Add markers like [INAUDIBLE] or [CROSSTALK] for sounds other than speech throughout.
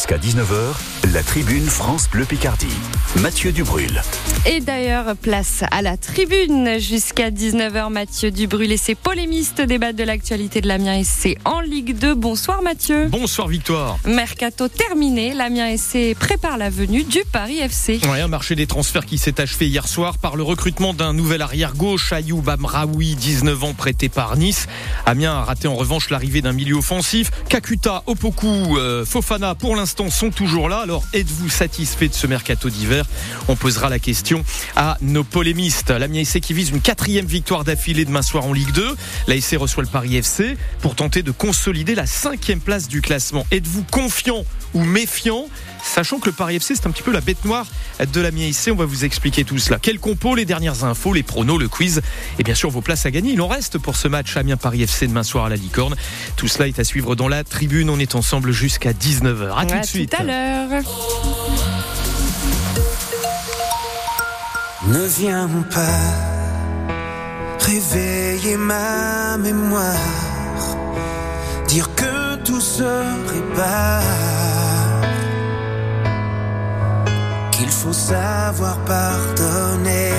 Jusqu'à 19h, la tribune France Bleu Picardie. Mathieu Dubrul. Et d'ailleurs, place à la tribune jusqu'à 19h. Mathieu Dubrul et ses polémistes débattent de l'actualité de l'Amiens SC en Ligue 2. Bonsoir Mathieu. Bonsoir Victoire. Mercato terminé, l'Amiens SC prépare la venue du Paris FC. Ouais, un marché des transferts qui s'est achevé hier soir par le recrutement d'un nouvel arrière gauche, Ayoub Amraoui, 19 ans, prêté par Nice. Amiens a raté en revanche l'arrivée d'un milieu offensif. Kakuta, Opoku, euh, Fofana pour l'instant sont toujours là. Alors êtes-vous satisfait de ce mercato d'hiver? On posera la question à nos polémistes. L'Amiens SC qui vise une quatrième victoire d'affilée demain soir en Ligue 2. L'ASC reçoit le Paris FC pour tenter de consolider la cinquième place du classement. Êtes-vous confiant ou méfiant? Sachant que le Paris FC, c'est un petit peu la bête noire de la SC. On va vous expliquer tout cela. Quel compo, les dernières infos, les pronos, le quiz et bien sûr vos places à gagner. Il en reste pour ce match Amiens-Paris FC demain soir à la Licorne. Tout cela est à suivre dans la tribune. On est ensemble jusqu'à 19h. À tout de suite. Tout à l'heure. Ne viens pas réveiller ma mémoire, dire que tout se répare, faut savoir pardonner.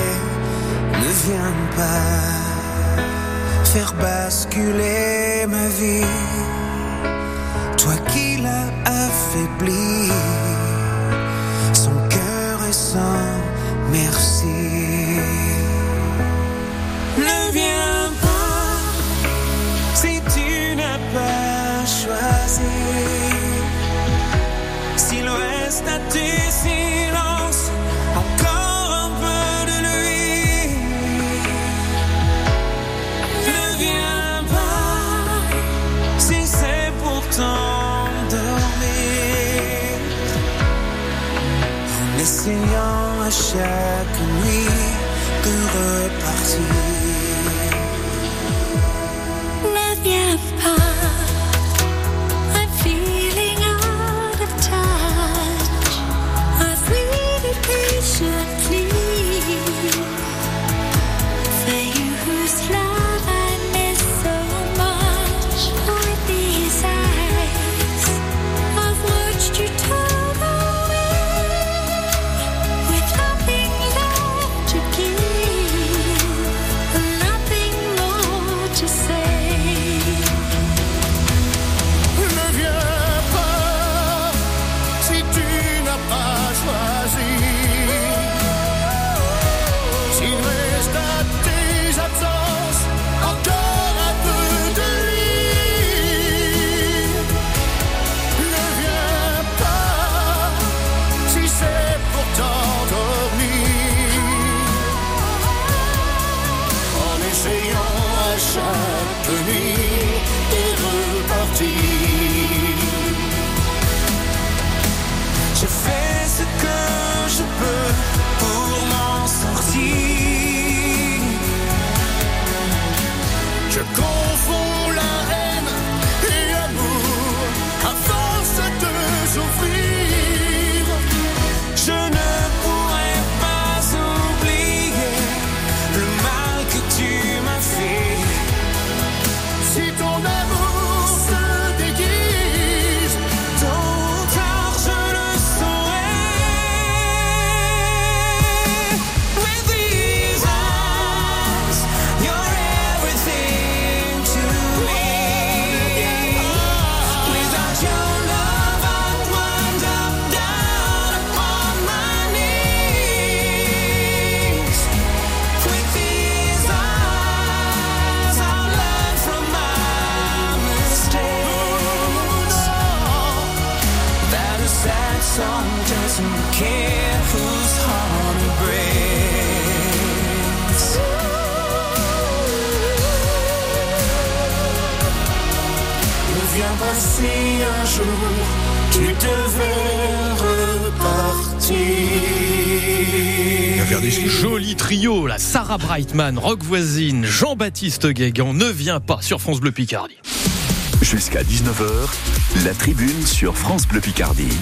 Ne viens pas faire basculer ma vie, toi qui l'as affaibli, son cœur est sans merci. Essayant à chaque nuit de tu devais repartir. Regardez ce joli trio, là. Sarah Brightman, Rock Voisine, Jean-Baptiste Guégan ne vient pas sur France Bleu Picardie. Jusqu'à 19h, la tribune sur France Bleu Picardie.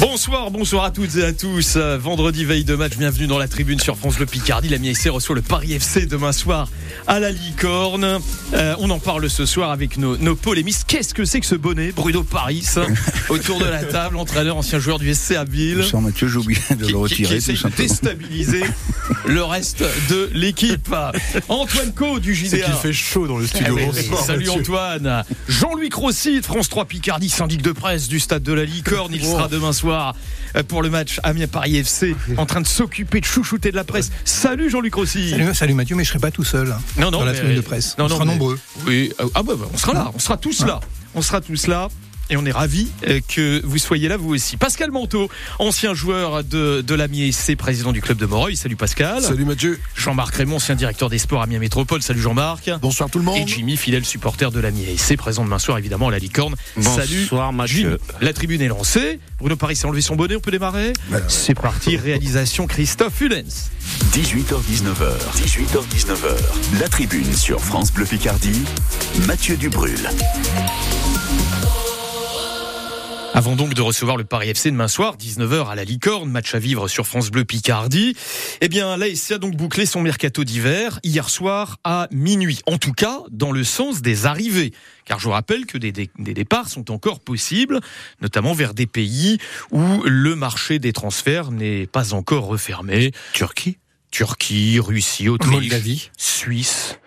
Bonsoir, bonsoir à toutes et à tous. Euh, Vendredi veille de match, bienvenue dans la tribune sur France Le Picardie. La MIAC reçoit le Paris FC demain soir à la Licorne. Euh, on en parle ce soir avec nos, nos polémistes. Qu'est-ce que c'est que ce bonnet Bruno Paris [LAUGHS] Autour de la table, entraîneur, ancien joueur du SC à Ville. Bonsoir Mathieu, j'ai oublié de qui, le qui- qui retirer essaye tout de déstabiliser le reste de l'équipe. Antoine Co du JDA. C'est qu'il fait chaud dans le Eh studio. oui, Bonsoir, Salut Mathieu. Antoine. Jean-Louis Crossy de France 3 Picardie, syndic de presse du stade de la Licorne. Il sera demain soir euh, pour le match Amiens-Paris FC en train de s'occuper de chouchouter de la presse. Salut Jean-Luc Crossy. Salut, salut Mathieu, mais je serai pas tout seul Non, non, dans la tribune de presse. non, on non, sera mais- nombreux. Oui, euh, ah bah, bah, on sera là, on sera tous là. On sera tous là. Et on est ravis euh, que vous soyez là vous aussi. Pascal Manteau, ancien joueur de, de l'Amiens SC, président du club de Moreuil. Salut Pascal. Salut Mathieu. Jean-Marc Raymond, ancien directeur des sports Amiens Métropole. Salut Jean-Marc. Bonsoir tout le monde. Et Jimmy, fidèle supporter de l'Amiens SC, présent demain soir évidemment à la Licorne. Salut Jimmy. La tribune est lancée. Bruno Paris s'est enlevé son bonnet, on peut démarrer C'est parti, réalisation Christophe Hulens. 18h-19h, 18h-19h, la tribune sur France Bleu Picardie, Mathieu Dubrul. Avant donc de recevoir le Paris FC demain soir, 19h à la Licorne, match à vivre sur France Bleu Picardie. Eh bien, l'ASC a donc bouclé son mercato d'hiver hier soir à minuit. En tout cas, dans le sens des arrivées. Car je vous rappelle que des, des- des départs sont encore possibles, notamment vers des pays où le marché des transferts n'est pas encore refermé. Turquie Turquie, Russie, Autriche, Moldavie. Suisse.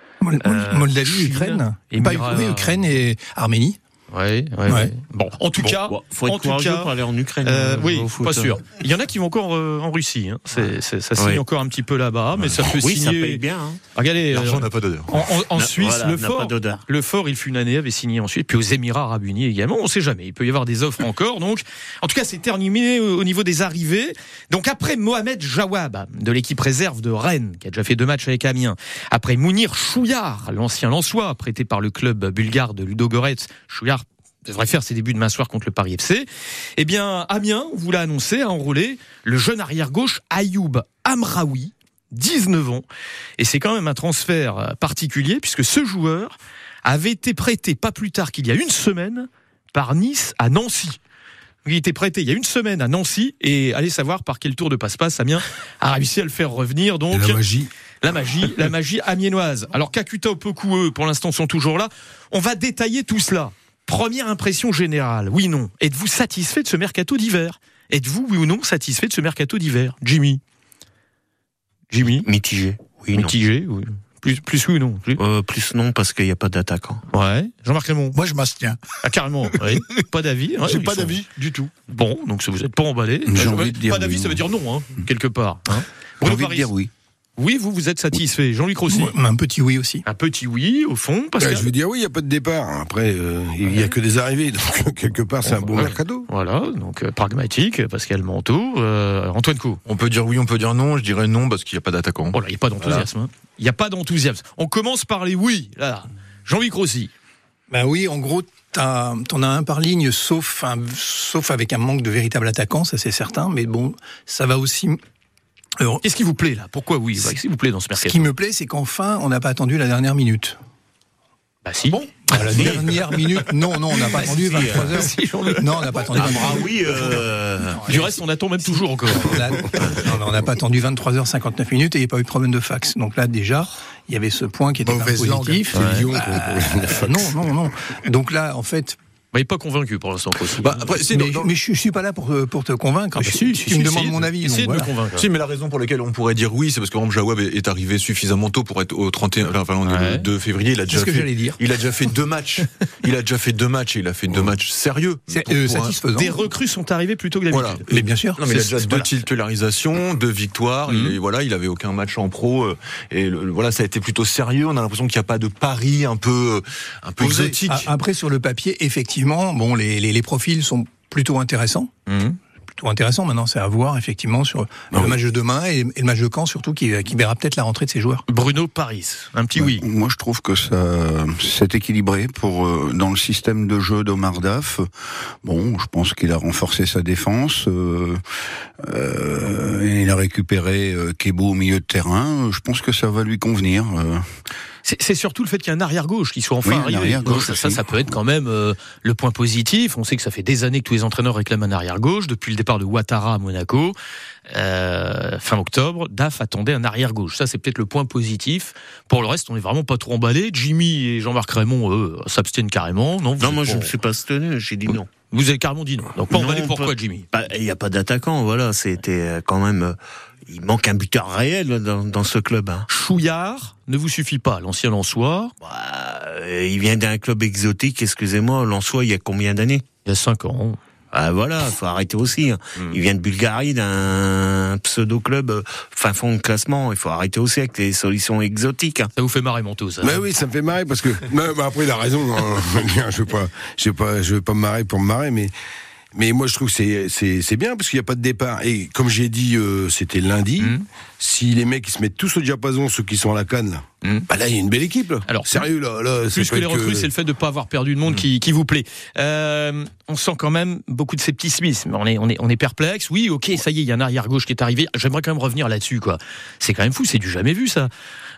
Euh, Moldavie, Chine, Ukraine. Émirats- Pas, oui, Ukraine et Arménie. Ouais, ouais, ouais. Bon, en tout cas, faut être en tout cas, pour aller en Ukraine. Euh, euh, oui, au foot. pas sûr. Il y en a qui vont encore euh, en Russie. Hein. C'est, c'est- ça signe Oui. encore un petit peu là-bas, mais ça peut Oui, ça signer. paye bien. hein. Regardez, euh, L'argent n'a pas d'odeur. en, en- en Na- Suisse, voilà, le fort, le fort, il fut une année, avait signé ensuite, puis aux Émirats Arabes Unis également. On sait jamais. Il peut y avoir des offres encore. Donc, en tout cas, c'est terminé au, au niveau des arrivées. Donc, après Mohamed Jawab de l'équipe réserve de Rennes, qui a déjà fait deux matchs avec Amiens, après Mounir Chouillard, l'ancien Lensois, prêté par le club bulgare de Ludogorets, Chouillard devrait faire ses débuts demain soir contre le Paris FC. Eh bien, Amiens, on vous l'a annoncé, a enrôlé le jeune arrière-gauche Ayoub Amraoui, 19 ans. Et c'est quand même un transfert euh, particulier puisque ce joueur avait été prêté pas plus tard qu'il y a une semaine par Nice à Nancy. Il était prêté il y a une semaine à Nancy et allez savoir par quel tour de passe-passe Amiens a réussi à le faire revenir. Donc La magie. la magie, la magie amiénoise. Alors Kakuta Opoku, eux, pour l'instant, sont toujours là. On va détailler tout cela. Première impression générale, oui, non. Êtes-vous satisfait de ce mercato d'hiver? Êtes-vous, oui ou non, satisfait de ce mercato d'hiver? Jimmy Jimmy Mitigé. Oui, non. Mitigé oui. plus, plus oui ou non? Plus, Euh, plus non, parce qu'il n'y a pas d'attaquant. Ouais. Jean-Marc Raymond Moi je m'abstiens. Ah, carrément. oui. [LAUGHS] Pas d'avis hein, J'ai pas sont- d'avis du tout. Bon, donc ça vous êtes pas emballé. J'ai envie de dire pas d'avis, oui, ça veut dire non, hein, quelque part. Hein. J'ai envie de dire oui. Oui, vous, vous êtes satisfait. Jean-Luc Rossi. Un petit oui aussi. Un petit oui, au fond, parce Ouais, que... je veux dire oui, il n'y a pas de départ. Après, euh, il n'y a que des arrivées. Donc, [LAUGHS] quelque part, c'est un bon Ouais. mercato. Voilà, donc euh, pragmatique, Pascal Manteau, euh, Antoine Co. On peut dire oui, on peut dire non. Je dirais non parce qu'il n'y a pas d'attaquant. Oh là, il n'y a pas d'enthousiasme. hein. Il n'y a pas d'enthousiasme. On commence par les oui. Là, Jean-Luc Rossi. Ben oui, en gros, t'en as un par ligne, sauf, un- sauf avec un manque de véritable attaquant, ça c'est certain. Mais bon, ça va aussi. Alors, Qu'est-ce qui vous plaît là? Pourquoi oui Qu'est-ce qui vous plaît dans ce ce mercato? qui me plaît, c'est qu'enfin, on n'a pas attendu la dernière minute. Bah si. Bon. À la dernière minute, non, non, on n'a pas attendu 23 heures. Non, on n'a pas attendu 23 Ah heures. oui, euh... Du reste, on attend même toujours encore. On a- non, non, on n'a pas attendu 23h59 minutes et il n'y a pas eu de problème de fax. Donc là, déjà, il y avait ce point qui était Mauvaise langue. positif. Lyon. Euh, non, non, non. Donc là, en fait, Bah, il n'est pas convaincu pour l'instant. Bah, après, si, mais, dans- dans- mais je, je suis pas là pour, te- pour te convaincre. Ah bah Je- si, tu si, me si, demandes mon avis. Donc de voilà. me convaincre. Si, mais la raison pour laquelle on pourrait dire oui, c'est parce que Jawab est arrivé suffisamment tôt pour être au 31, enfin, on est Ouais. le 2 février. Il a C'est déjà ce que fait, j'allais dire. il a déjà fait deux matchs. Il a déjà fait deux matchs et il a fait deux matchs sérieux. C'est Pour- euh, pour un- satisfaisant. Des recrues sont arrivées plus tôt que Voilà. d'habitude. Mais bien sûr. Non, mais il a déjà deux voilà. titularisations, deux victoires. Il Mhm. voilà, il avait aucun match en pro euh, et le- voilà, ça a été plutôt sérieux. On a l'impression qu'il n'y a pas de pari un peu, un peu exotique. A- Après, sur le papier, effectivement, bon, les, les, les profils sont plutôt intéressants. Mhm. Plutôt intéressants. Maintenant, c'est à voir, effectivement, sur le match de demain et, et le match de Caen, surtout, qui, qui verra peut-être la rentrée de ces joueurs. Bruno Paris, un petit oui. Moi, je trouve que ça, c'est équilibré pour euh, dans le système de jeu d'Omar Daf. Bon, je pense qu'il a renforcé sa défense. euh, euh, il a récupéré Kebo au milieu de terrain. Je pense que ça va lui convenir. C'est surtout le fait qu'il y a un arrière gauche qui soit enfin Oui, arrivé. arrière-gauche Donc, ça, ça, peut être quand même euh, le point positif. On sait que ça fait des années que tous les entraîneurs réclament un arrière gauche depuis le départ de Ouattara à Monaco. Euh, fin octobre, DAF attendait un arrière gauche. Ça, c'est peut-être le point positif. Pour le reste, on est vraiment pas trop emballé. Jimmy et Jean-Marc Raymond, eux, s'abstiennent carrément. Non, Non, moi je pas- me suis pas tenu, j'ai dit non. Vous avez carrément dit non. Donc Non, emballé. Pourquoi, Jimmy Il n'y a pas d'attaquant, voilà. C'était euh, quand même. euh, Il manque un buteur réel dans, dans ce club. Hein. Chouillard ne vous suffit pas. L'ancien Lançois, Bah, euh, il vient d'un club exotique, excusez-moi. L'Ansois, il y a combien d'années? Il y a 5 ans. Ah voilà, faut arrêter aussi. hein. Hmm. Il vient de Bulgarie, d'un pseudo-club euh, fin fond de classement. Il faut arrêter aussi avec les solutions exotiques. hein. Ça vous fait marrer, Monto, ça Mais oui, ça me fait marrer parce que. [LAUGHS] mais, mais après, il a raison. hein. [LAUGHS] je veux pas, je veux pas, je veux pas me marrer pour me marrer, mais. Mais moi, je trouve que c'est bien parce qu'il n'y a pas de départ. Et comme j'ai dit, euh, c'était lundi. Mhm. Si les mecs ils se mettent tous au diapason, ceux qui sont à la canne, là, Mhm. bah là, il y a une belle équipe. Là. Alors, sérieux là, Plus que les recrues, c'est le fait de ne pas avoir perdu de monde qui, qui vous plaît. Euh, on sent quand même beaucoup de scepticisme. On est, on est, on est perplexe. Oui, ok, ça y est, il y a un arrière gauche qui est arrivé. J'aimerais quand même revenir là-dessus, quoi. C'est quand même fou, c'est du jamais vu, ça.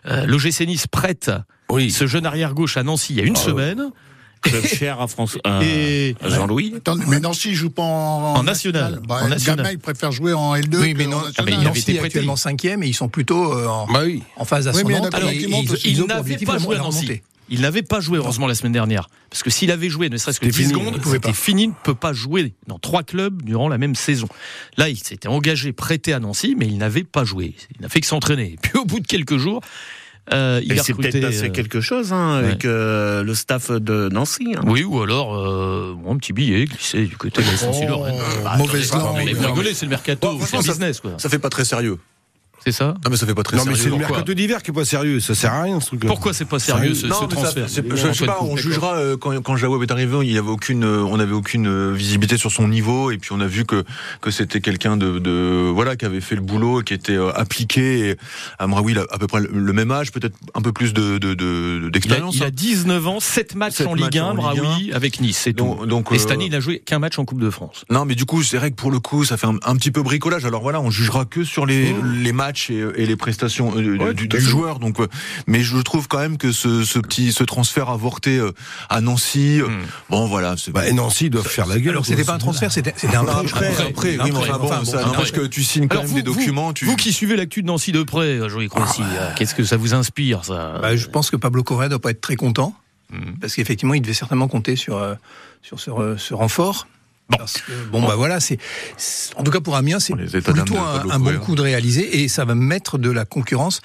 Euh, L'OGC Nice prête Oui. ce jeune arrière gauche à Nancy il y a une Ah, semaine. Club cher à François. à- Et à Jean-Louis. Mais Nancy joue pas en, En national. Bah, En national. Gamin, il préfère jouer en L2. Oui, mais non, Ah, mais il Nancy est actuellement cinquième et ils sont plutôt euh, en, Bah oui. en phase Oui, il ascendante. et- et ils- ils il n'avait objectif pas joué à Nancy. Il n'avait pas joué, heureusement, la semaine dernière. Parce que s'il avait joué ne serait-ce que C'était 10 fini, secondes, il pouvait c'était pas. fini, ne peut pas jouer dans trois clubs durant la même saison. Là, il s'était engagé, prêté à Nancy, mais il n'avait pas joué. Il n'a fait que s'entraîner. Puis au bout de quelques jours, euh, il Et a c'est recruté... peut-être passé euh, quelque chose hein, avec euh, le staff de Nancy. hein. Oui, ou alors euh, bon, un petit billet glissé du côté de la Oh, Lorraine. mauvaise langue. mais vous rigolez, c'est le mercato, Bon, c'est business, quoi. Ça fait pas très sérieux. C'est ça Non, mais ça fait pas très Non, mais sérieux. c'est le mercato d'hiver qui est pas sérieux. Ça sert à rien ce truc-là. Pourquoi c'est pas sérieux ce, Non, ce mais ça- je, sais pas, on jugera euh, quand, quand est arrivé, il y avait aucune, euh, on avait aucune euh, visibilité sur son niveau, et puis on a vu que que c'était quelqu'un de, de voilà qui avait fait le boulot, qui était euh, appliqué. Et Amraoui, il a à peu près le, le même âge, peut-être un peu plus de de- de- Il d'expérience. il a hein. 19 ans, 7 matchs en Ligue matchs 1, en Ligue Braoui, avec Nice, c'est tout. Donc, donc, Et cette euh, année, il a joué qu'un match en Coupe de France. Non, mais du coup, c'est vrai que pour le coup, ça fait un, un petit peu bricolage. Alors voilà, on jugera que sur les, les matchs et, et les prestations euh, Ouais, du, du joueur. Donc, euh, mais je trouve quand même que ce, ce petit, ce transfert avorté euh, à Nancy, euh, Hmm. bon voilà. c'est- Bah, et Nancy, doivent faire la gueule. Alors c'était pas un transfert, c'était c'était un prêt. après, Après, après, oui, n'empêche que tu signes quand même vous, des documents. vous, tu... vous qui suivez l'actu de Nancy de près, Joël Croissy, euh, qu'est-ce que ça vous inspire, ça Bah, je pense que Pablo Correa doit pas être très content Mhm. parce qu'effectivement, il devait certainement compter sur euh, sur ce, ce renfort. Bon. Parce que, bon, bah voilà, c'est en tout cas pour Amiens, c'est plutôt un, bon coup de réaliser et ça va mettre de la concurrence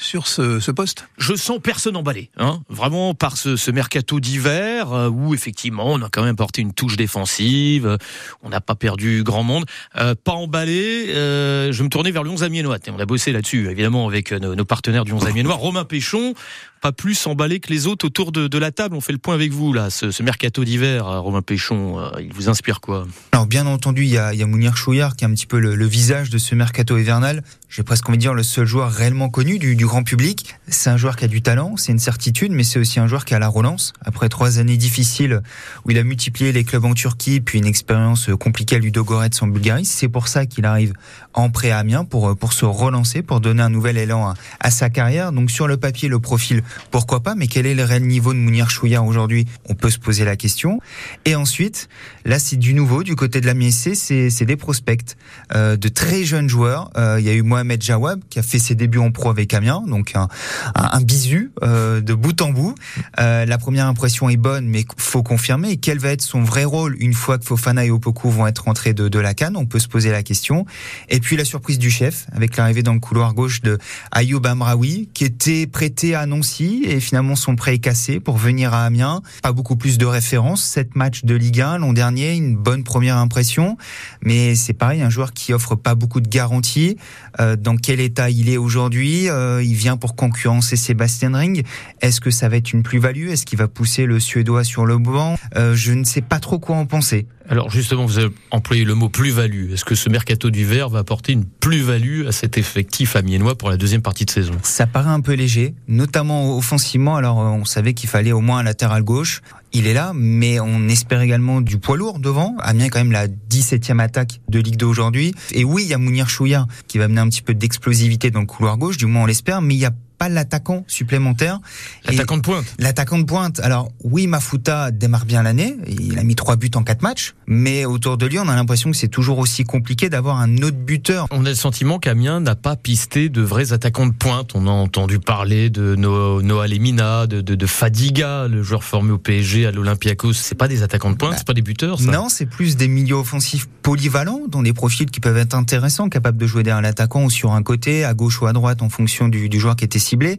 sur ce, ce poste. je sens personne emballé, hein, vraiment par ce, ce mercato d'hiver euh, où effectivement on a quand même porté une touche défensive, euh, on n'a pas perdu grand monde, Euh, pas emballé. euh, je me tourner vers le 11 Amiénois. On a bossé là-dessus évidemment avec nos, nos partenaires du 11 Amiénois. [LAUGHS] Romain Péchon, pas plus emballé que les autres autour de, la table. On fait le point avec vous là. Ce, mercato d'hiver, euh, Romain Péchon, euh, il vous inspire quoi? Alors bien entendu, il y a, Mounir Chouillard qui est un petit peu le visage de ce mercato hivernal. J'ai presque envie de dire le seul joueur réellement connu du, du grand public. C'est un joueur qui a du talent, c'est une certitude, mais c'est aussi un joueur qui a la relance. Après trois années difficiles où il a multiplié les clubs en Turquie, puis une expérience compliquée à Ludogorets en Bulgarie, c'est pour ça qu'il arrive en prêt à Amiens pour, pour se relancer, pour donner un nouvel élan à, à sa carrière. Donc sur le papier, le profil, pourquoi pas, mais quel est le réel niveau de Mounir Chouillard aujourd'hui? On peut se poser la question. Et ensuite, Là, c'est du nouveau du côté de la MSC, c'est des prospects, euh, de très jeunes joueurs. Euh, Il y a eu Mohamed Jawab qui a fait ses débuts en pro avec Amiens, donc un, un, bisu euh, de bout en bout. La première impression est bonne, mais faut confirmer. Quel va être son vrai rôle une fois que Fofana et Opoku vont être rentrés de, de la canne? On peut se poser la question. Et puis la surprise du chef avec l'arrivée dans le couloir gauche de Ayoub Amraoui, qui était prêté à Nancy et finalement son prêt est cassé pour venir à Amiens. Pas beaucoup plus de références. Sept matchs de Ligue 1 l'an dernier, une bonne première impression, mais c'est pareil, un joueur qui offre pas beaucoup de garanties. Euh, dans quel état il est aujourd'hui Euh, Il vient pour concurrencer Sébastien Ring. Est-ce que ça va être une plus-value? Est-ce qu'il va pousser le Suédois sur le banc? Euh, Je ne sais pas trop quoi en penser. Alors justement, vous avez employé le mot plus-value. Est-ce que ce mercato d'hiver va apporter une plus-value à cet effectif amiénois pour la deuxième partie de saison? Ça paraît un peu léger, notamment offensivement. Alors, on savait qu'il fallait au moins un latéral gauche. Il est là, mais on espère également du poids lourd devant. Amiens est quand même la 17e attaque de Ligue 2 aujourd'hui. Et oui, il y a Mounir Chouya qui va amener un petit peu d'explosivité dans le couloir gauche, du moins on l'espère, mais il y a pas l'attaquant supplémentaire. L'attaquant de pointe. L'attaquant de pointe. Alors oui, Mafuta démarre bien l'année. Il a mis trois buts en quatre matchs. Mais autour de lui, on a l'impression que c'est toujours aussi compliqué d'avoir un autre buteur. On a le sentiment qu'Amiens n'a pas pisté de vrais attaquants de pointe. On a entendu parler de No- Noah Lemina, de, de, de Fadiga, le joueur formé au PSG à l'Olympiakos. C'est pas des attaquants de pointe, c'est pas des buteurs, ça. Non, c'est plus des milieux offensifs polyvalents, dont des profils qui peuvent être intéressants, capables de jouer derrière l'attaquant ou sur un côté, à gauche ou à droite, en fonction du, du joueur qui était ciblé.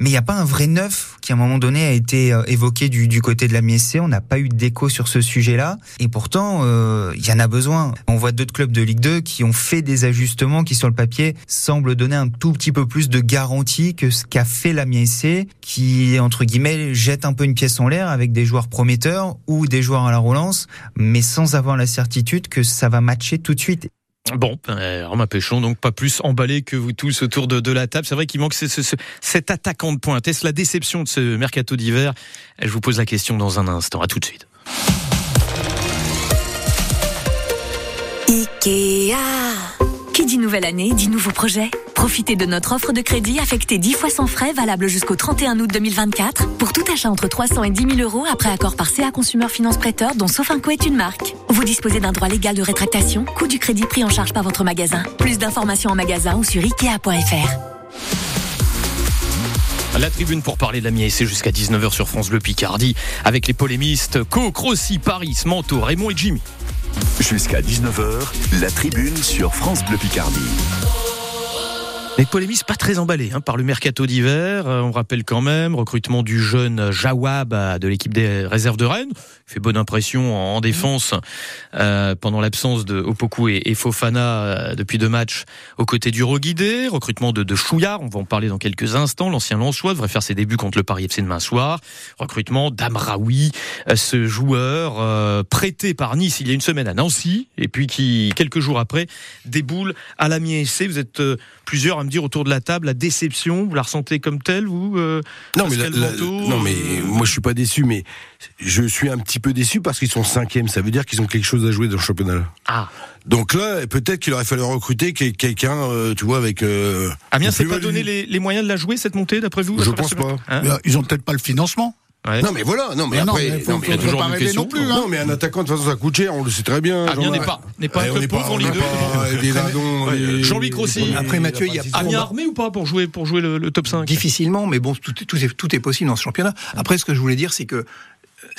Mais il n'y a pas un vrai neuf qui, à un moment donné, a été euh, évoqué du, du côté de la MSC. On n'a pas eu d'écho sur ce sujet-là. Et pourtant, euh, il y en a besoin. On voit d'autres clubs de Ligue 2 qui ont fait des ajustements qui, sur le papier, semblent donner un tout petit peu plus de garantie que ce qu'a fait la MSC, qui, entre guillemets, jette un peu une pièce en l'air avec des joueurs prometteurs ou des joueurs à la relance, mais sans avoir la certitude que ça va matcher tout de suite. Bon, euh, Romain Péchon, donc pas plus emballé que vous tous autour de, la table. C'est vrai qu'il manque ce- cet attaquant de pointe. Est-ce la déception de ce mercato d'hiver? Je vous pose la question dans un instant. À tout de suite. Ikea. Qui dit nouvelle année dit nouveau projet. Profitez de notre offre de crédit affectée 10 fois sans frais valable jusqu'au 31 août 2024 pour tout achat entre 300 et 10 000 euros après accord par CA Consumer Finance Prêteur dont Sofinco est une marque. Vous disposez d'un droit légal de rétractation, coût du crédit pris en charge par votre magasin. Plus d'informations en magasin ou sur ikea.fr. La tribune pour parler de la MIAC jusqu'à 19h sur France Bleu Picardie avec les polémistes Co, Crossi, Paris, Manteau, Raymond et Jimmy. Jusqu'à 19h, la tribune sur France Bleu Picardie. Les polémistes pas très emballés hein, par le mercato d'hiver. Euh, on rappelle quand même recrutement du jeune Jawab euh, de l'équipe des réserves de Rennes. Il fait bonne impression en, en défense euh, pendant l'absence de Opoku et, et Fofana euh, depuis deux matchs aux côtés du Roguidé. Recrutement de, de Chouillard, on va en parler dans quelques instants. L'ancien Lançois devrait faire ses débuts contre le Paris FC demain soir. Recrutement d'Amraoui, euh, ce joueur euh, prêté par Nice il y a une semaine à Nancy et puis qui quelques jours après déboule à la SC. Vous êtes euh, plusieurs à me dire autour de la table la déception. Vous la ressentez comme telle, vous euh, Non mais, la- la- non mais moi je suis pas déçu, mais je suis un petit peu déçu parce qu'ils sont cinquièmes. Ça veut dire qu'ils ont quelque chose à jouer dans le championnat. Ah. Donc là, peut-être qu'il aurait fallu recruter quel- quelqu'un, euh, tu vois, avec. Euh, Amiens s'est pas donné les, les moyens de la jouer cette montée d'après vous Je pense pas. Hein euh, Ils ont peut-être pas le financement. Ouais. Non mais voilà, non mais Mais non, mais faut- non, mais il y a toujours pas une question. non plus, hein. Non mais un attaquant de toute façon ça coûte cher, on le sait très bien. Amiens Jean- n'est pas, n'est pas Eh, un club pauvre en Ligue n'est 2. pas des [LAUGHS] ladons, des- Jean-Louis Rossi. Après, Mathieu, il y a pas- Amiens armé ou pas pour jouer, pour jouer le, le top 5 Difficilement, mais bon, tout, tout est, tout est possible dans ce championnat. Après, ce que je voulais dire, c'est que euh,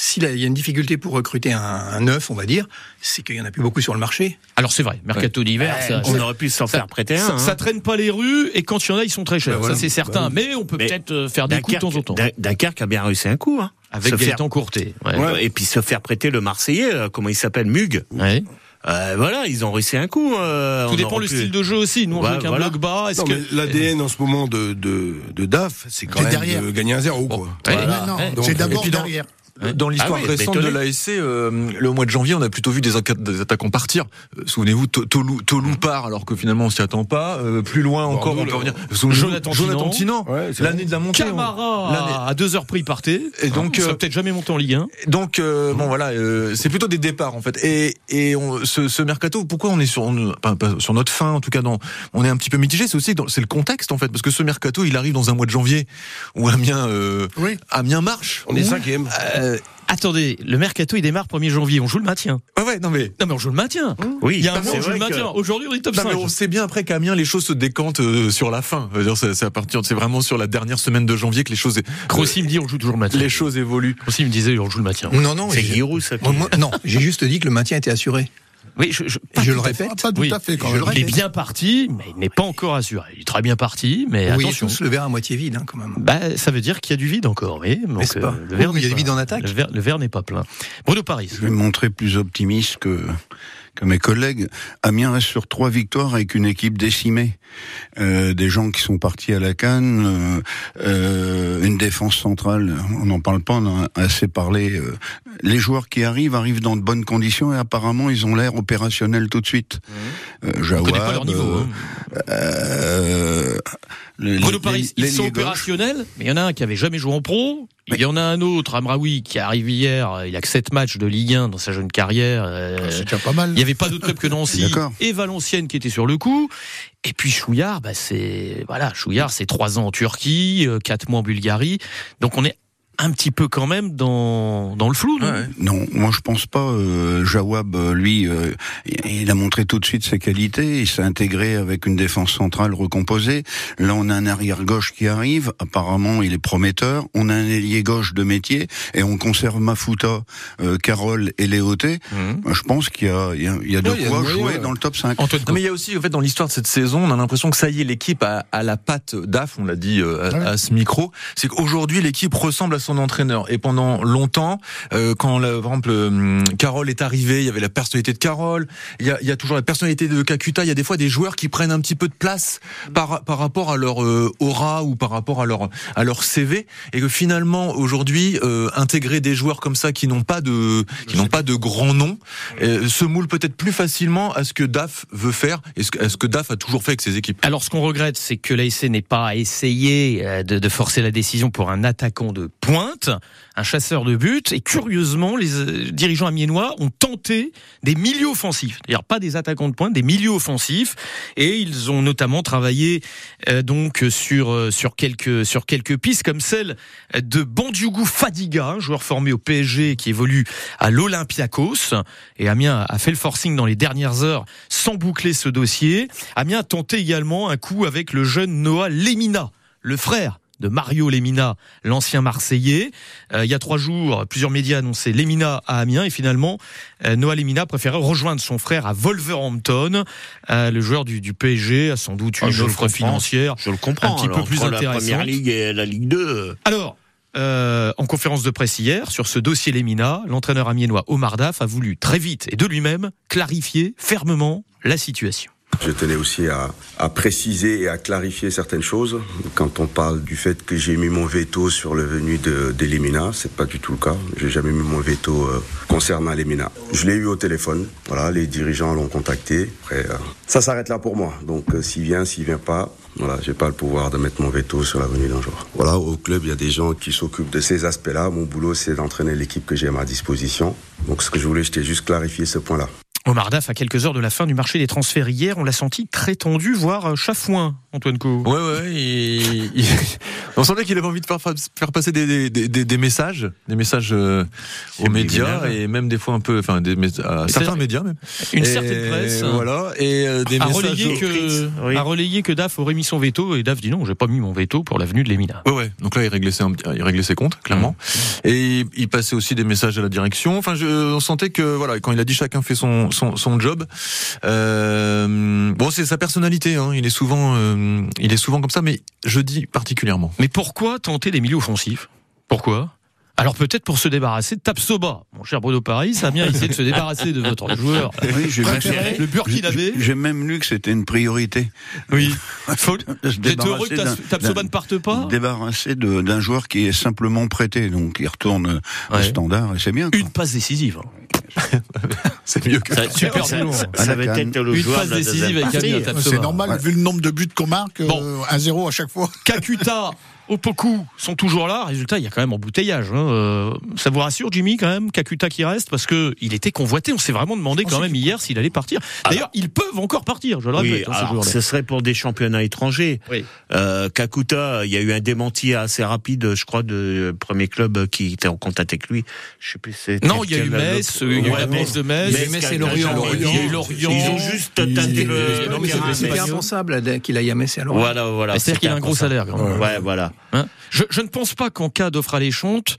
s'il y a une difficulté pour recruter un, un neuf, on va dire, c'est qu'il y en a plus beaucoup sur le marché. Alors c'est vrai, mercato d'hiver, On aurait pu s'en faire prêter un. ça hein. traîne pas les rues et quand il y en a, ils sont très chers. Ben voilà. Ça c'est certain. Mais on peut peut-être euh, faire des coups de temps en temps. Dunkerque a bien réussi un coup. Hein. Avec faire, Gaëtan Courté. Ouais. Ouais, Et puis se faire prêter le Marseillais, là, comment il s'appelle, Mug. Ouais. Euh, voilà, ils ont réussi un coup. euh, Tout on dépend le pu- style de jeu aussi. Nous on joue avec un voilà. bloc bas. Est-ce Non, que l'ADN en ce moment de, de, de DAF, c'est quand C'est même derrière. de gagner un zéro, quoi. C'est et d'abord derrière. Dans l'histoire Ah oui, récente de l'ASC, euh, le mois de janvier, on a plutôt vu des, atta- des attaquants partir. Euh, Souvenez-vous, To- Tolou, Tolou part alors que finalement on s'y attend pas. Euh, plus loin encore, on peut revenir. Jonathan Jonathan Tinan. Ouais, l'année de la montée. on- l'année- Camara à deux heures près il partait. Et donc, il serait euh, peut-être jamais monté en Ligue 1. Donc euh, bon voilà, euh, c'est plutôt des départs en fait. Et, et on, ce, ce mercato, pourquoi on est sur on- pas- pas sur notre fin en tout cas, dans, on est un petit peu mitigé. C'est aussi dans- c'est le contexte en fait, parce que ce mercato, il arrive dans un mois de janvier où Amiens euh, Oui. Amiens marche. On est cinquième. Euh, Attendez, le mercato il démarre 1er janvier. On joue le maintien. ouais ouais non mais Non mais on joue le maintien. Oui, Il y a un c'est mois on joue le que- maintien. Aujourd'hui on est top Non, 5. mais on sait bien après qu'Amiens, les choses se décantent euh, sur la fin. C'est c'est à partir, c'est vraiment sur la dernière semaine de janvier que les choses, Crossi me dit on joue toujours le maintien. les choses évoluent. Crossi me disait on joue le maintien. Non, non, C'est Giroud, ça. qui- moi, moi- non, j'ai juste dit que le maintien était assuré. Oui, je, je, Et je le répète. Ah, pas tout Oui. à fait, quand Je même. Il est bien parti, mais il n'est pas encore assuré. Il est très bien parti, mais Vous voyez attention. tous le verre à moitié vide, hein, quand même. Bah, ça veut dire qu'il y a du vide encore, oui. Donc, N'est-ce pas le verre il y a n'est du vide pas- en attaque Le verre, le verre n'est pas plein. Bruno Paris. Je vais me montrer plus optimiste que, que mes collègues. Amiens reste sur trois victoires avec une équipe décimée. Euh, des gens qui sont partis à la canne, euh, euh, une défense centrale, on n'en parle pas, on en a assez parlé. euh. les joueurs qui arrivent arrivent dans de bonnes conditions et apparemment ils ont l'air opérationnels tout de suite. Euh, Mmh. On connaît pas leur niveau. euh, hein. euh, le- Bruno les- Paris, les- ils sont opérationnels, mais il y en a un qui avait jamais joué en pro. Il y en a un autre, Amraoui, qui arrive hier. Il a que 7 matchs de Ligue 1 dans sa jeune carrière. Euh, C'est déjà pas mal. Il n'y avait pas d'autre club que Nancy et Valenciennes qui étaient sur le coup. Et puis Chouillard, bah c'est voilà, Chouillard, c'est trois ans en Turquie, euh, quatre mois en Bulgarie. Donc on est un petit peu quand même dans dans le flou. non Non, moi je pense pas. Euh, Jawab, euh, lui, euh, il a montré tout de suite ses qualités. Il s'est intégré avec une défense centrale recomposée. Là, on a un arrière gauche qui arrive. Apparemment, il est prometteur. On a un ailier gauche de métier et on conserve Mafuta, euh, Carole et Léoté. Moi, Je pense qu'il y a, il y a, il y a de Ouais, il y a quoi jouer ouais. dans le top 5. Antoine Non, mais il y a aussi, en fait, dans l'histoire de cette saison, on a l'impression que ça y est, l'équipe a, a la patte d'AF, on l'a dit euh, à, à ce micro. C'est qu'aujourd'hui, l'équipe ressemble à son entraîneur. Et pendant longtemps, euh, quand, la- par exemple, euh, Carole est arrivé, il y avait la personnalité de Carole, il y a, toujours la personnalité de Kakuta. Il y a des fois des joueurs qui prennent un petit peu de place par, par rapport à leur euh, aura ou par rapport à leur, à leur CV. Et que finalement, aujourd'hui, intégrer des joueurs comme ça qui n'ont pas de, qui n'ont pas de grands noms, se moule peut-être plus facilement à ce que DAF veut faire et à ce que DAF a toujours fait avec ses équipes. Alors ce qu'on regrette, c'est que l'ASC n'ait pas essayé de, de forcer la décision pour un attaquant de un chasseur de but. Et curieusement, les euh, dirigeants amiénois ont tenté des milieux offensifs, c'est-à-dire pas des attaquants de pointe, des milieux offensifs. Et ils ont notamment travaillé euh, donc sur euh, sur quelques sur quelques pistes comme celle de Bandiougou Fadiga, joueur formé au PSG qui évolue à l'Olympiakos. Et Amiens a fait le forcing dans les dernières heures sans boucler ce dossier. Amiens a tenté également un coup avec le jeune Noah Lemina, le frère de Mario Lemina, l'ancien Marseillais. Euh, il y a trois jours, plusieurs médias annonçaient Lemina à Amiens et finalement, euh, Noah Lemina préférait rejoindre son frère à Wolverhampton. Euh, le joueur du, du PSG a sans doute une Ah, le offre financière Je le comprends. un petit peu plus entre La intéressante. première ligue et la Ligue 2. Alors, euh, en conférence de presse hier, sur ce dossier Lemina, l'entraîneur amiénois Omar Daf a voulu très vite et de lui-même clarifier fermement la situation. Je tenais aussi à, à préciser et à clarifier certaines choses. Quand on parle du fait que j'ai mis mon veto sur le venu de, de c'est pas du tout le cas. J'ai jamais mis mon veto euh, concernant Lemina. Je l'ai eu au téléphone. Voilà, les dirigeants l'ont contacté. Après, euh, ça s'arrête là pour moi. Donc, euh, s'il vient, s'il vient pas, voilà, j'ai pas le pouvoir de mettre mon veto sur la venue d'un joueur. Voilà, au club, il y a des gens qui s'occupent de ces aspects-là. Mon boulot, c'est d'entraîner l'équipe que j'ai à ma disposition. Donc, ce que je voulais, c'était juste clarifier ce point-là. Omar Daf, à quelques heures de la fin du marché des transferts hier, on l'a senti très tendu, voire euh, chafouin, Antoine Co. Ouais, ouais, il- il- [LAUGHS] on sentait qu'il avait envie de faire, faire passer des, des, des, des messages, des messages euh, aux médias et même des fois un peu, enfin, à certains médias même. Une Et certaine presse Voilà, et euh, des a messages. relayé, que, a relayé que Daf aurait mis son veto et Daf dit non, j'ai pas mis mon veto pour l'avenue de Lemina. Ouais, ouais. Donc là, il réglait ses, il réglait ses comptes, clairement. Et il passait aussi des messages à la direction. Enfin, je, on sentait que, voilà, quand il a dit chacun fait son, son, son job. Euh, bon, c'est sa personnalité. Hein. Il est souvent, euh, il est souvent comme ça, mais je dis particulièrement. Mais pourquoi tenter des milieux offensifs? Pourquoi? Alors peut-être pour se débarrasser de Tapsoba. Mon cher Bruno Paris, ça a bien essayé de se débarrasser de votre joueur. Oui, j'ai préféré, le Burkinabé. J'ai même lu que c'était une priorité. Oui. [LAUGHS] Faut, heureux que débarrasser Tas- d'un- Tapsoba ne parte pas? Débarrasser de- d'un joueur qui est simplement prêté, donc il retourne au Ouais. standard et c'est bien. quoi. Une passe décisive. C'est mieux que Ça, Super ça, ça, va être le Une joueur passe de la décisive avec Tapsoba. C'est normal, vu le nombre de buts qu'on marque, Bon. euh, 1-0 à chaque fois. Kakuta, Opoku sont toujours là. Résultat, il y a quand même embouteillage. hein. Euh, ça vous rassure, Jimmy, quand même, Kakuta qui reste Parce que il était convoité. On s'est vraiment demandé quand même hier s'il allait partir. D'ailleurs, ils peuvent encore partir, je le répète, hein, alors, ce serait pour des championnats étrangers. Oui. Euh, Kakuta, il y a eu un démenti assez rapide, je crois, de premier club qui était en contact avec lui. Je sais plus. Non, il y a eu Metz, il y a eu la Metz de Metz. Metz, et Lorient. Il y a eu Lorient. Ils ont juste tâté le, Non, mais espagnol. impensable qu'il aille à Metz et à Lorient. Voilà, voilà. C'est-à-dire qu'il a un gros salaire. quand même. Ouais, voilà. Hein je, ne pense pas qu'en cas d'offre alléchante,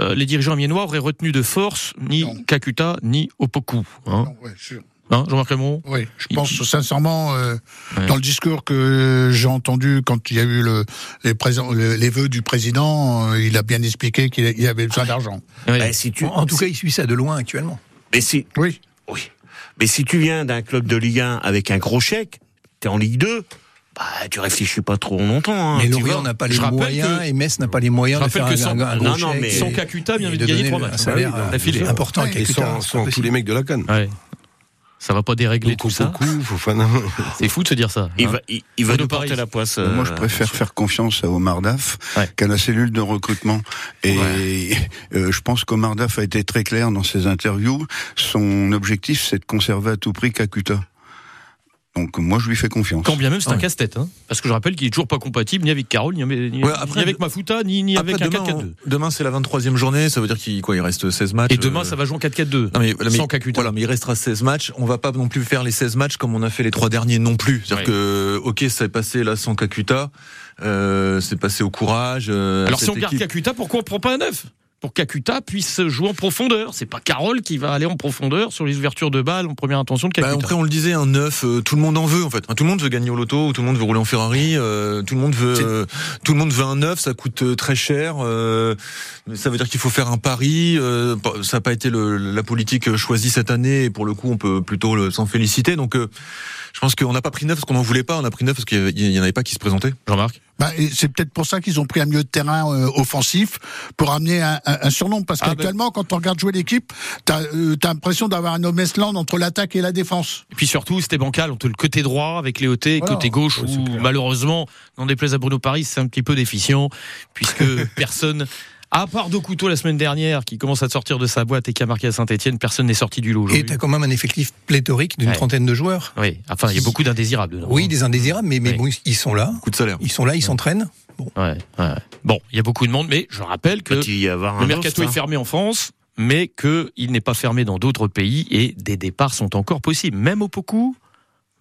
euh, les dirigeants amiénois auraient retenu de force ni Non. Kakuta ni Opoku. Hein, Non, ouais, sûr. Hein, Jean-Marc Raymond Oui, je Il- pense sincèrement, euh, Ouais. dans le discours que j'ai entendu quand il y a eu le, les, présents- le- les vœux du président, euh, il a bien expliqué qu'il il avait besoin d'argent. Oui. Bah, si tu, En tout cas, il suit ça de loin actuellement. mais si, Oui. oui. Mais si tu viens d'un club de Ligue 1 avec un gros chèque, t'es en Ligue 2, bah, tu réfléchis pas trop longtemps. Hein, Mais Lorient n'a pas les moyens que- et Metz n'a pas les moyens de faire que un, sans- un gros non, non, chèque mais- Sans Kakuta vient de de gagner donner trois un matchs. salaire Ah oui, d'affilée. important Ouais, Et Kakuta, sans, tous les mecs de la canne. Ouais. Ça va pas dérégler tout ça [LAUGHS] C'est fou de se dire ça. Il hein. va, il, il va nous porter la poisse. Moi, je euh, préfère faire confiance à Omar Daf qu'à la cellule de recrutement. Et euh, je pense qu'Omar Daf a été très clair dans ses interviews. Son objectif, c'est de conserver à tout prix Kakuta. Donc moi, je lui fais confiance. Quand bien même c'est un Ouais. casse-tête, hein. parce que je rappelle qu'il est toujours pas compatible ni avec Carole, ni avec, ni- Ouais, ni avec Mafuta, ni, ni Après, avec un demain, 4-4-2. on- demain, c'est la 23e journée, ça veut dire qu'il quoi, il reste 16 matchs. Et demain, euh, ça va jouer en 4-4-2. Non mais, mais- sans Kakuta. voilà, mais il restera 16 matchs. On va pas non plus faire les 16 matchs comme on a fait les trois derniers non plus. C'est-à-dire que, ok, c'est passé là sans Kakuta, euh, c'est passé au courage. euh, Alors si on garde équipe- Kakuta, pourquoi on prend pas un neuf? Pour qu'Akuta puisse jouer en profondeur. C'est pas Carole qui va aller en profondeur sur les ouvertures de balles en première intention de Bah, Kakuta. après, on le disait, un neuf, euh, tout le monde en veut en fait. Tout le monde veut gagner au loto, tout le monde veut rouler en Ferrari, euh, tout le monde veut, euh, tout le monde veut un neuf, ça coûte euh, très cher. euh, ça veut dire qu'il faut faire un pari. euh, ça n'a pas été le- la politique choisie cette année, et pour le coup, on peut plutôt s'en féliciter. Donc, euh, je pense qu'on n'a pas pris neuf parce qu'on n'en voulait pas, on a pris neuf parce qu'il y avait- il y en avait pas qui se présentaient. Jean-Marc? Bah, et c'est peut-être pour ça qu'ils ont pris un milieu de terrain euh, offensif pour amener un, un- un surnom. Parce Ah, ben. qu'actuellement, quand on regarde jouer l'équipe, t'as euh, t'as l'impression d'avoir un man's land entre l'attaque et la défense. Et puis surtout, c'était bancal entre le côté droit avec Léoté, Voilà. côté gauche Ouais, où malheureusement, n'en déplaise à Bruno Paris, c'est un petit peu déficient puisque [LAUGHS] personne, à part deux couteaux la semaine dernière qui commence à sortir de sa boîte et qui a marqué à Saint-Etienne, personne n'est sorti du lot Et tu as quand même un effectif pléthorique d'une Ouais. trentaine de joueurs. Oui, enfin, il y a beaucoup d'indésirables dedans. Oui, des indésirables, mais, mais bon, ils sont là. Coup de salaire. Ils sont là, ils s'entraînent. Ouais, ouais. Bon, il y a beaucoup de monde, mais je rappelle que y avoir le mercato est hein. fermé en France, mais qu'il n'est pas fermé dans d'autres pays et des départs sont encore possibles. Même au Poku,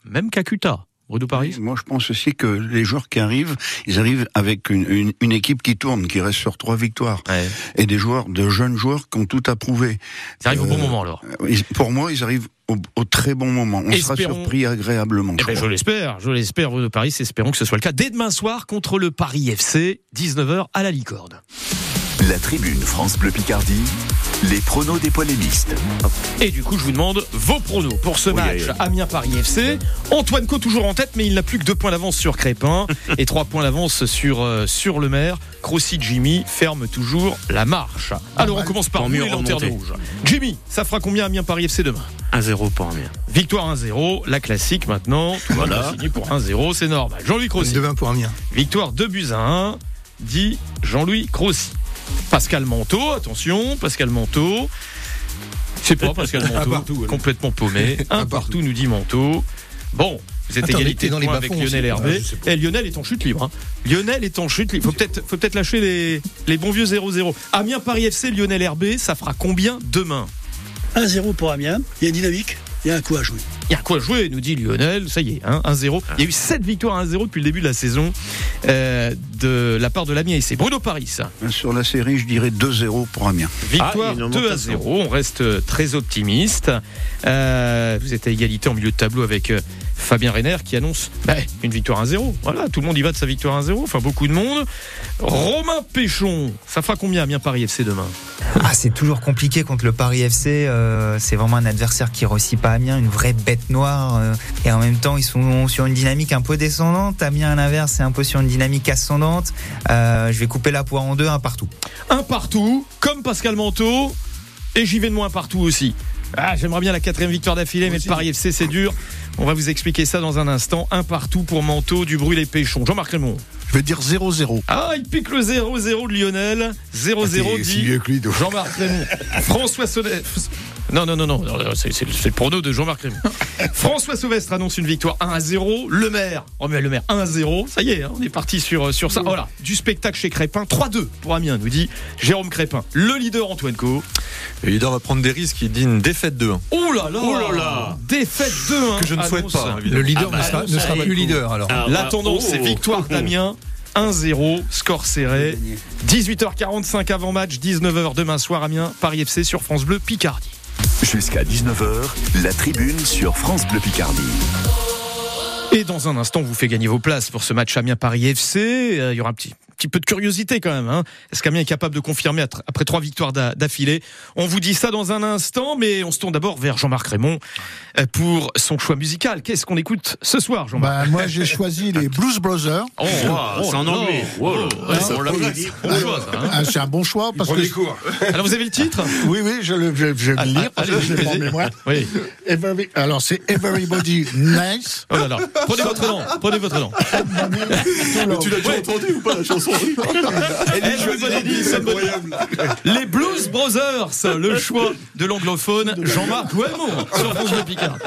même Kakuta. Bruno Paris Moi, je pense aussi que les joueurs qui arrivent, ils arrivent avec une, une, une équipe qui tourne, qui reste sur trois victoires. Et des joueurs, de jeunes joueurs qui ont tout approuvé. Ils arrivent au bon Euh, moment, alors. ils- Pour moi, ils arrivent au, au très bon moment. On sera surpris agréablement. Eh je ben, je l'espère, je l'espère, Bruno Paris, espérons que ce soit le cas. Dès demain soir contre le Paris FC, 19h à la Licorne. La tribune France Bleu Picardie, les pronos des polémistes. Et du coup, je vous demande vos pronos pour ce Oui, match oui, oui. Amiens-Paris FC. Antoine Co toujours en tête, mais il n'a plus que deux points d'avance sur Crépin [LAUGHS] et trois points d'avance sur, euh, sur le maire. Crossi Jimmy ferme toujours la marche. Alors, on commence par lanternes remonter. rouges. Jimmy, ça fera combien Amiens-Paris FC demain 1-0 pour Amiens. Victoire 1-0, la classique maintenant. Tout Voilà. signé pour 1-0, c'est normal. Jean-Louis Crossi. 2-20 pour Amiens. Victoire 2 buts à 1, dit Jean-Louis Crossi. Pascal Manteau, attention, Pascal Manteau. Sais pas, Pascal [LAUGHS] Un Manteau, partout, complètement paumé. [LAUGHS] Un partout, nous dit Manteau. Bon, vous êtes Attends, égalité dans les avec Lionel. Hervé. Ah. Et Lionel est en chute libre. hein. Lionel est en chute libre. Faut peut-être faut peut-être lâcher les, les bons vieux 0-0. Amiens Paris FC, Lionel Hervé, ça fera combien demain? 1-0 pour Amiens. Il y a une dynamique, il y a un coup à jouer. Il y a quoi jouer, nous dit Lionel. Ça y est, hein, 1-0. Il y a eu 7 victoires 1-0 depuis le début de la saison euh, de la part de l'Amiens. Et c'est Bruno Paris, ça. Sur la série, je dirais 2-0 pour Amiens. Victoire Ah, il y a une 2 à augmentation. 0. On reste très optimiste. Euh, vous êtes à égalité en milieu de tableau avec euh, Fabien Renner qui annonce bah, une victoire 1-0. Voilà, tout le monde y va de sa victoire 1-0. Enfin, beaucoup de monde. Romain Péchon, ça fera combien Amiens Paris FC demain? Ah, c'est toujours compliqué contre le Paris FC. euh, c'est vraiment un adversaire qui réussit pas Amiens, une vraie bête noire. euh, et en même temps, ils sont sur une dynamique un peu descendante. Amiens, à l'inverse, c'est un peu sur une dynamique ascendante. Euh, je vais couper la poire en deux, un partout. Un partout, comme Pascal Manteau. Et j'y vais de moins partout aussi. Ah, j'aimerais bien la quatrième victoire d'affilée, mais le Paris FC, c'est dur. On va vous expliquer ça dans un instant. Un partout pour Manteau, du bruit les Péchons. Jean-Marc Raymond. Je vais dire 0-0. Ah, il pique le 0-0 de Lionel. 0-0 Ah, dit. Jean-Marc Raymond. [LAUGHS] François Sauvet. Non, non, non, non, non, c'est le prono de Jean-Marc Raymond. [LAUGHS] François Sauvestre annonce une victoire 1 à 0. Le maire, oh mais le maire 1 à 0. Ça y est, hein, on est parti sur, sur ça. Voilà, du spectacle chez Crépin. 3-2 pour Amiens, nous dit Jérôme Crépin. Le leader Antoine Co. Le leader va prendre des risques, il dit une défaite 2-1. Oh là là, Oh là là. Défaite 2-1. Que je ne souhaite annonce. pas, évidemment. Le leader Ah bah, ne sera, ne est. plus leader alors. Ah, La bah, tendance, oh. c'est victoire d'Amiens. 1-0, score serré. 18h45 avant match, 19h demain soir Amiens, Paris FC sur France Bleu Picardie. Jusqu'à 19h, la tribune sur France Bleu Picardie. Et dans un instant, vous fait gagner vos places pour ce match Amiens-Paris FC. Euh, Il y aura un petit petit peu de curiosité quand même. Hein. Est-ce qu'Amiens est capable de confirmer après trois victoires d'a- d'affilée? On vous dit ça dans un instant, mais on se tourne d'abord vers Jean-Marc Raymond euh, pour son choix musical. Qu'est-ce qu'on écoute ce soir, Jean-Marc? Bah, moi, j'ai choisi les [LAUGHS] Blues Brothers. Oh, c'est en anglais. Oh, Wow. ouais, on l'a hein. Ah, c'est un bon choix parce que [LAUGHS] Alors vous avez le titre? Oui oui je le je, je vais le Ah, lire parce que allez, je l'ai pas en allez. mémoire. Oui. Every- alors c'est Everybody Nice. Oh là là. Prenez votre élan. Prenez votre élan. Tu l'as déjà entendu ou pas la chanson? [LAUGHS] Les Blues Brothers, le choix de l'anglophone Jean-Marc Ouelmont sur France Picard.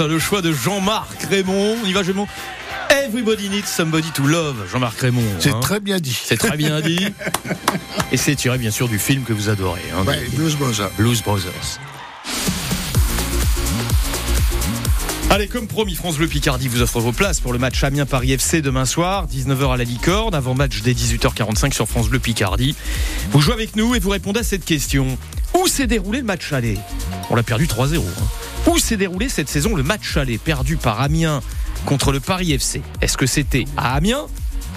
Le choix de Jean-Marc Raymond. On y va, Gémon Everybody needs somebody to love, Jean-Marc Raymond. C'est hein. très bien dit. C'est très bien dit. [LAUGHS] Et c'est tiré bien sûr du film que vous adorez. hein, Ouais, Blues Brothers. Blues Brothers. Allez, comme promis, France Bleu Picardie vous offre vos places pour le match Amiens-Paris FC demain soir, 19h à la Licorne, avant match dès 18h45 sur France Bleu Picardie. Vous jouez avec nous et vous répondez à cette question. Où s'est déroulé le match aller? On l'a perdu 3-0. hein. Où s'est déroulé cette saison le match aller perdu par Amiens contre le Paris FC Est-ce que c'était à Amiens,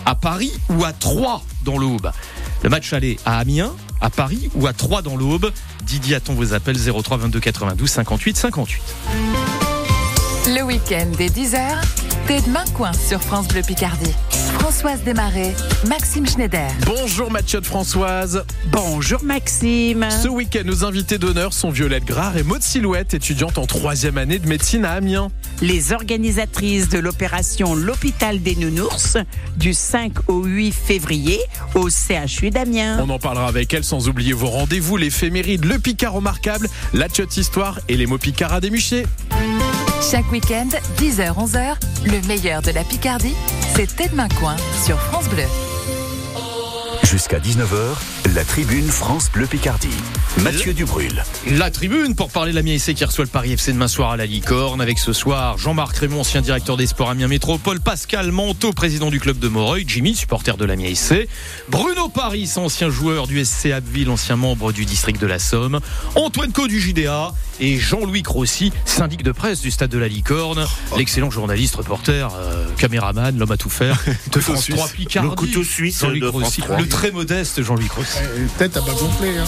à Paris ou à Troyes dans l'Aube? Le match aller à Amiens, à Paris ou à Troyes dans l'Aube? Didier attend vos appels 03 22 92 58 58. Le week-end dès 10h, t'es de main coin sur France Bleu Picardie. Françoise Desmarais, Maxime Schneider. Bonjour Mathieu de Françoise. Bonjour Maxime. Ce week-end, nos invités d'honneur sont Violette Grard et Maud Silhouette, étudiante en troisième année de médecine à Amiens. Les organisatrices de l'opération L'hôpital des nounours du 5 au 8 février au CHU d'Amiens. On en parlera avec elles sans oublier vos rendez-vous, l'éphéméride, le Picard remarquable, la tchotte histoire et les mots Picard à démucher. Chaque week-end, 10h-11h, le meilleur de la Picardie, c'est Main Coin sur France Bleu. Jusqu'à 19h, la tribune France Bleu Picardie. Mathieu Dubrul. La tribune pour parler de la Miaissé qui reçoit le Paris FC demain soir à la Licorne avec ce soir Jean-Marc Raymond, ancien directeur des sports Amiens Métropole, Pascal Manteau, président du club de Moreuil, Jimmy, supporter de la Miaissé, Bruno Paris, ancien joueur du SC Abbeville, ancien membre du district de la Somme, Antoine Co du JDA et Jean-Louis Crossi, syndic de presse du stade de la Licorne, l'excellent journaliste, reporter, euh, caméraman, l'homme à tout faire [LAUGHS] de France suisse. 3 Picardie. Le couteau suisse Jean-Louis de France Crossi. 3. Le très modeste Jean-Louis Crossi. Peut-être à pas gonfler. Hein.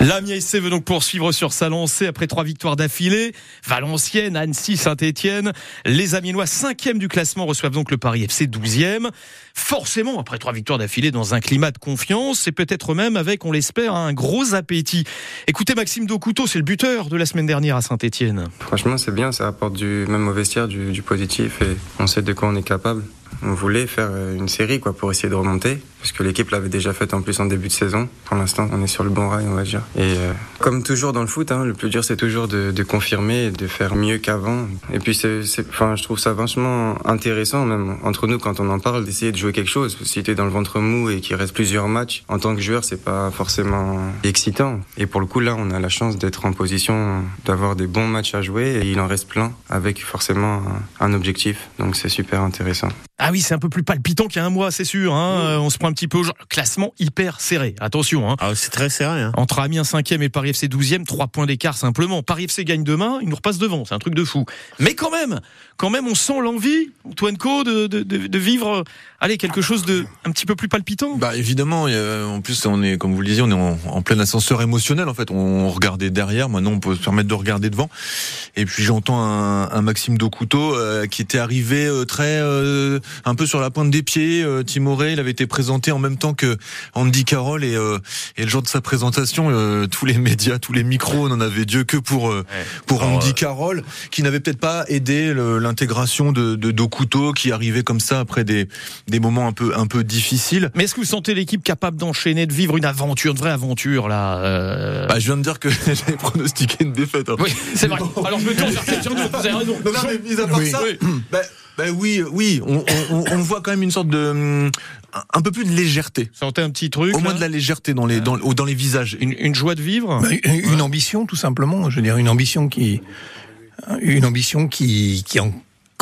[LAUGHS] L'Amiens SC veut donc poursuivre sur sa lancée après trois victoires d'affilée. Valenciennes, Annecy, Saint-Etienne. Les Amiénois, cinquième du classement, reçoivent donc le Paris FC, douzième. Forcément, après trois victoires d'affilée, dans un climat de confiance et peut-être même avec, on l'espère, un gros appétit. Écoutez, Maxime Docouteau, c'est le buteur de la semaine dernière à Saint-Etienne. Franchement, c'est bien, ça apporte du, même au vestiaire du, du positif et on sait de quoi on est capable. On voulait faire euh, une série quoi, pour essayer de remonter, parce que l'équipe l'avait déjà faite en plus en début de saison. Pour l'instant, on est sur le bon rail, on va dire. Et euh, comme toujours dans le foot, hein, le plus dur c'est toujours de, de confirmer et de faire mieux qu'avant. Et puis, c'est, enfin, je trouve ça vachement intéressant, même entre nous, quand on en parle, d'essayer de jouer quelque chose. Si tu es dans le ventre mou et qu'il reste plusieurs matchs, en tant que joueur, c'est pas forcément excitant. Et pour le coup, là, on a la chance d'être en position d'avoir des bons matchs à jouer et il en reste plein avec forcément un, objectif. Donc, c'est super intéressant. Ah oui, c'est un peu plus palpitant qu'il y a un mois, c'est sûr. Hein. On se prend un petit peu au. Classement hyper serré. Attention. Hein. Ah, c'est très serré. Hein. Entre Amiens 5e et Paris FC 12e, 3 points d'écart simplement. Paris FC gagne demain, il nous repasse devant. C'est un truc de fou. Mais quand même, quand même, on sent l'envie, Antoine Co, de, de, de, de vivre, allez, quelque chose de un petit peu plus palpitant. Bah évidemment, en plus on est, comme vous le disiez, on est en, en plein ascenseur émotionnel en fait. On regardait derrière, maintenant on peut se permettre de regarder devant. Et puis j'entends un, un Maxime Docouteau euh, qui était arrivé euh, très euh, un peu sur la pointe des pieds. Euh, Timoré, il avait été présenté en même temps que Andy Carroll et, euh, et le jour de sa présentation, euh, tous les médias, tous les micros n'en avaient Dieu que pour euh, pour Alors, Andy euh, Carroll, qui n'avait peut-être pas aidé l'intégration de, de Docouteau, qui arrivait comme ça après des des moments un peu un peu difficiles. Mais est-ce que vous sentez l'équipe capable d'enchaîner, de vivre une aventure, une vraie aventure là euh Bah, je viens de dire que [LAUGHS] j'avais pronostiqué une défaite. hein. Oui, c'est vrai. Alors je me tourne vers quelqu'un d'autre. Vous avez raison. Non, non, mais mis à part Oui. ça, Oui. bah, bah oui, oui, on, on, on voit quand même une sorte de un- peu plus de légèreté. Sentez un petit truc. Au moins là de la légèreté dans les dans, dans les visages. Une, une joie de vivre. Bah, une, une ambition, tout simplement. Je veux dire, une ambition qui, une ambition qui, qui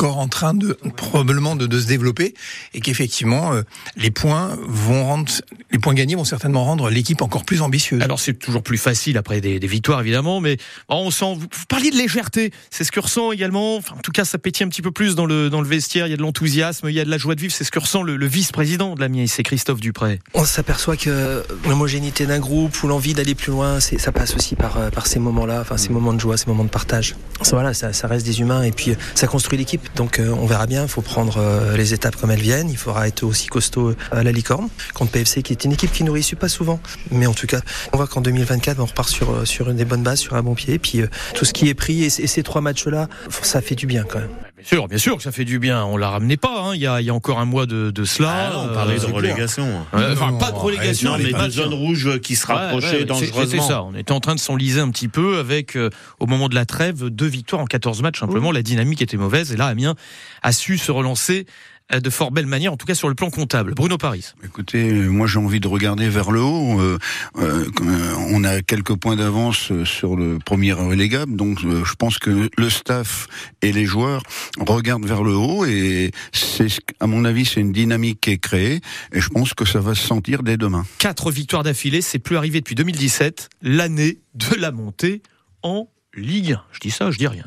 encore en train de probablement de, de se développer et qu'effectivement euh, les points vont rendre, les points gagnés vont certainement rendre l'équipe encore plus ambitieuse. Alors c'est toujours plus facile après des, des victoires évidemment, mais bon, on sent. Vous, vous parliez de légèreté, c'est ce que ressent également. Enfin, en tout cas, ça pétille un petit peu plus dans le dans le vestiaire. Il y a de l'enthousiasme, il y a de la joie de vivre. C'est ce que ressent le, le vice-président de la MIA, c'est Christophe Dupré. On s'aperçoit que l'homogénéité d'un groupe ou l'envie d'aller plus loin, c'est, ça passe aussi par, euh, par ces moments-là, enfin ces moments de joie, ces moments de partage. Ça, voilà, ça, ça reste des humains et puis euh, ça construit l'équipe. Donc euh, on verra bien, il faut prendre euh, les étapes comme elles viennent. Il faudra être aussi costaud euh, à la licorne contre PFC, qui est une équipe qui nous réussit pas souvent. Mais en tout cas, on voit qu'en 2024, on repart sur, sur des bonnes bases, sur un bon pied. Et puis tout ce qui est pris et ces trois matchs-là, ça fait du bien quand même. Bien sûr, bien sûr que ça fait du bien. On la ramenait pas. hein. Il y a il y a encore un mois de, de cela. Ah non, on parlait de relégation. Euh, enfin, pas de relégation, Non, mais pas de zone rouge qui se rapprochait Ouais, ouais, dangereusement. c'est- C'était ça. On était en train de s'enliser un petit peu avec, euh, au moment de la trêve, deux victoires en 14 matchs. Simplement, la dynamique était mauvaise. Et là, Amiens a su se relancer euh, de fort belle manière, en tout cas sur le plan comptable. Bruno Paris. Écoutez, euh, moi j'ai envie de regarder vers le haut. Euh, euh, euh, on a quelques points d'avance euh, sur le premier relégable, donc euh, je pense que le staff et les joueurs regardent vers le haut et c'est, ce- à mon avis, c'est une dynamique qui est créée et je pense que ça va se sentir dès demain. Quatre victoires d'affilée, c'est plus arrivé depuis 2017, l'année de la montée en Ligue 1. Je dis ça, je dis rien.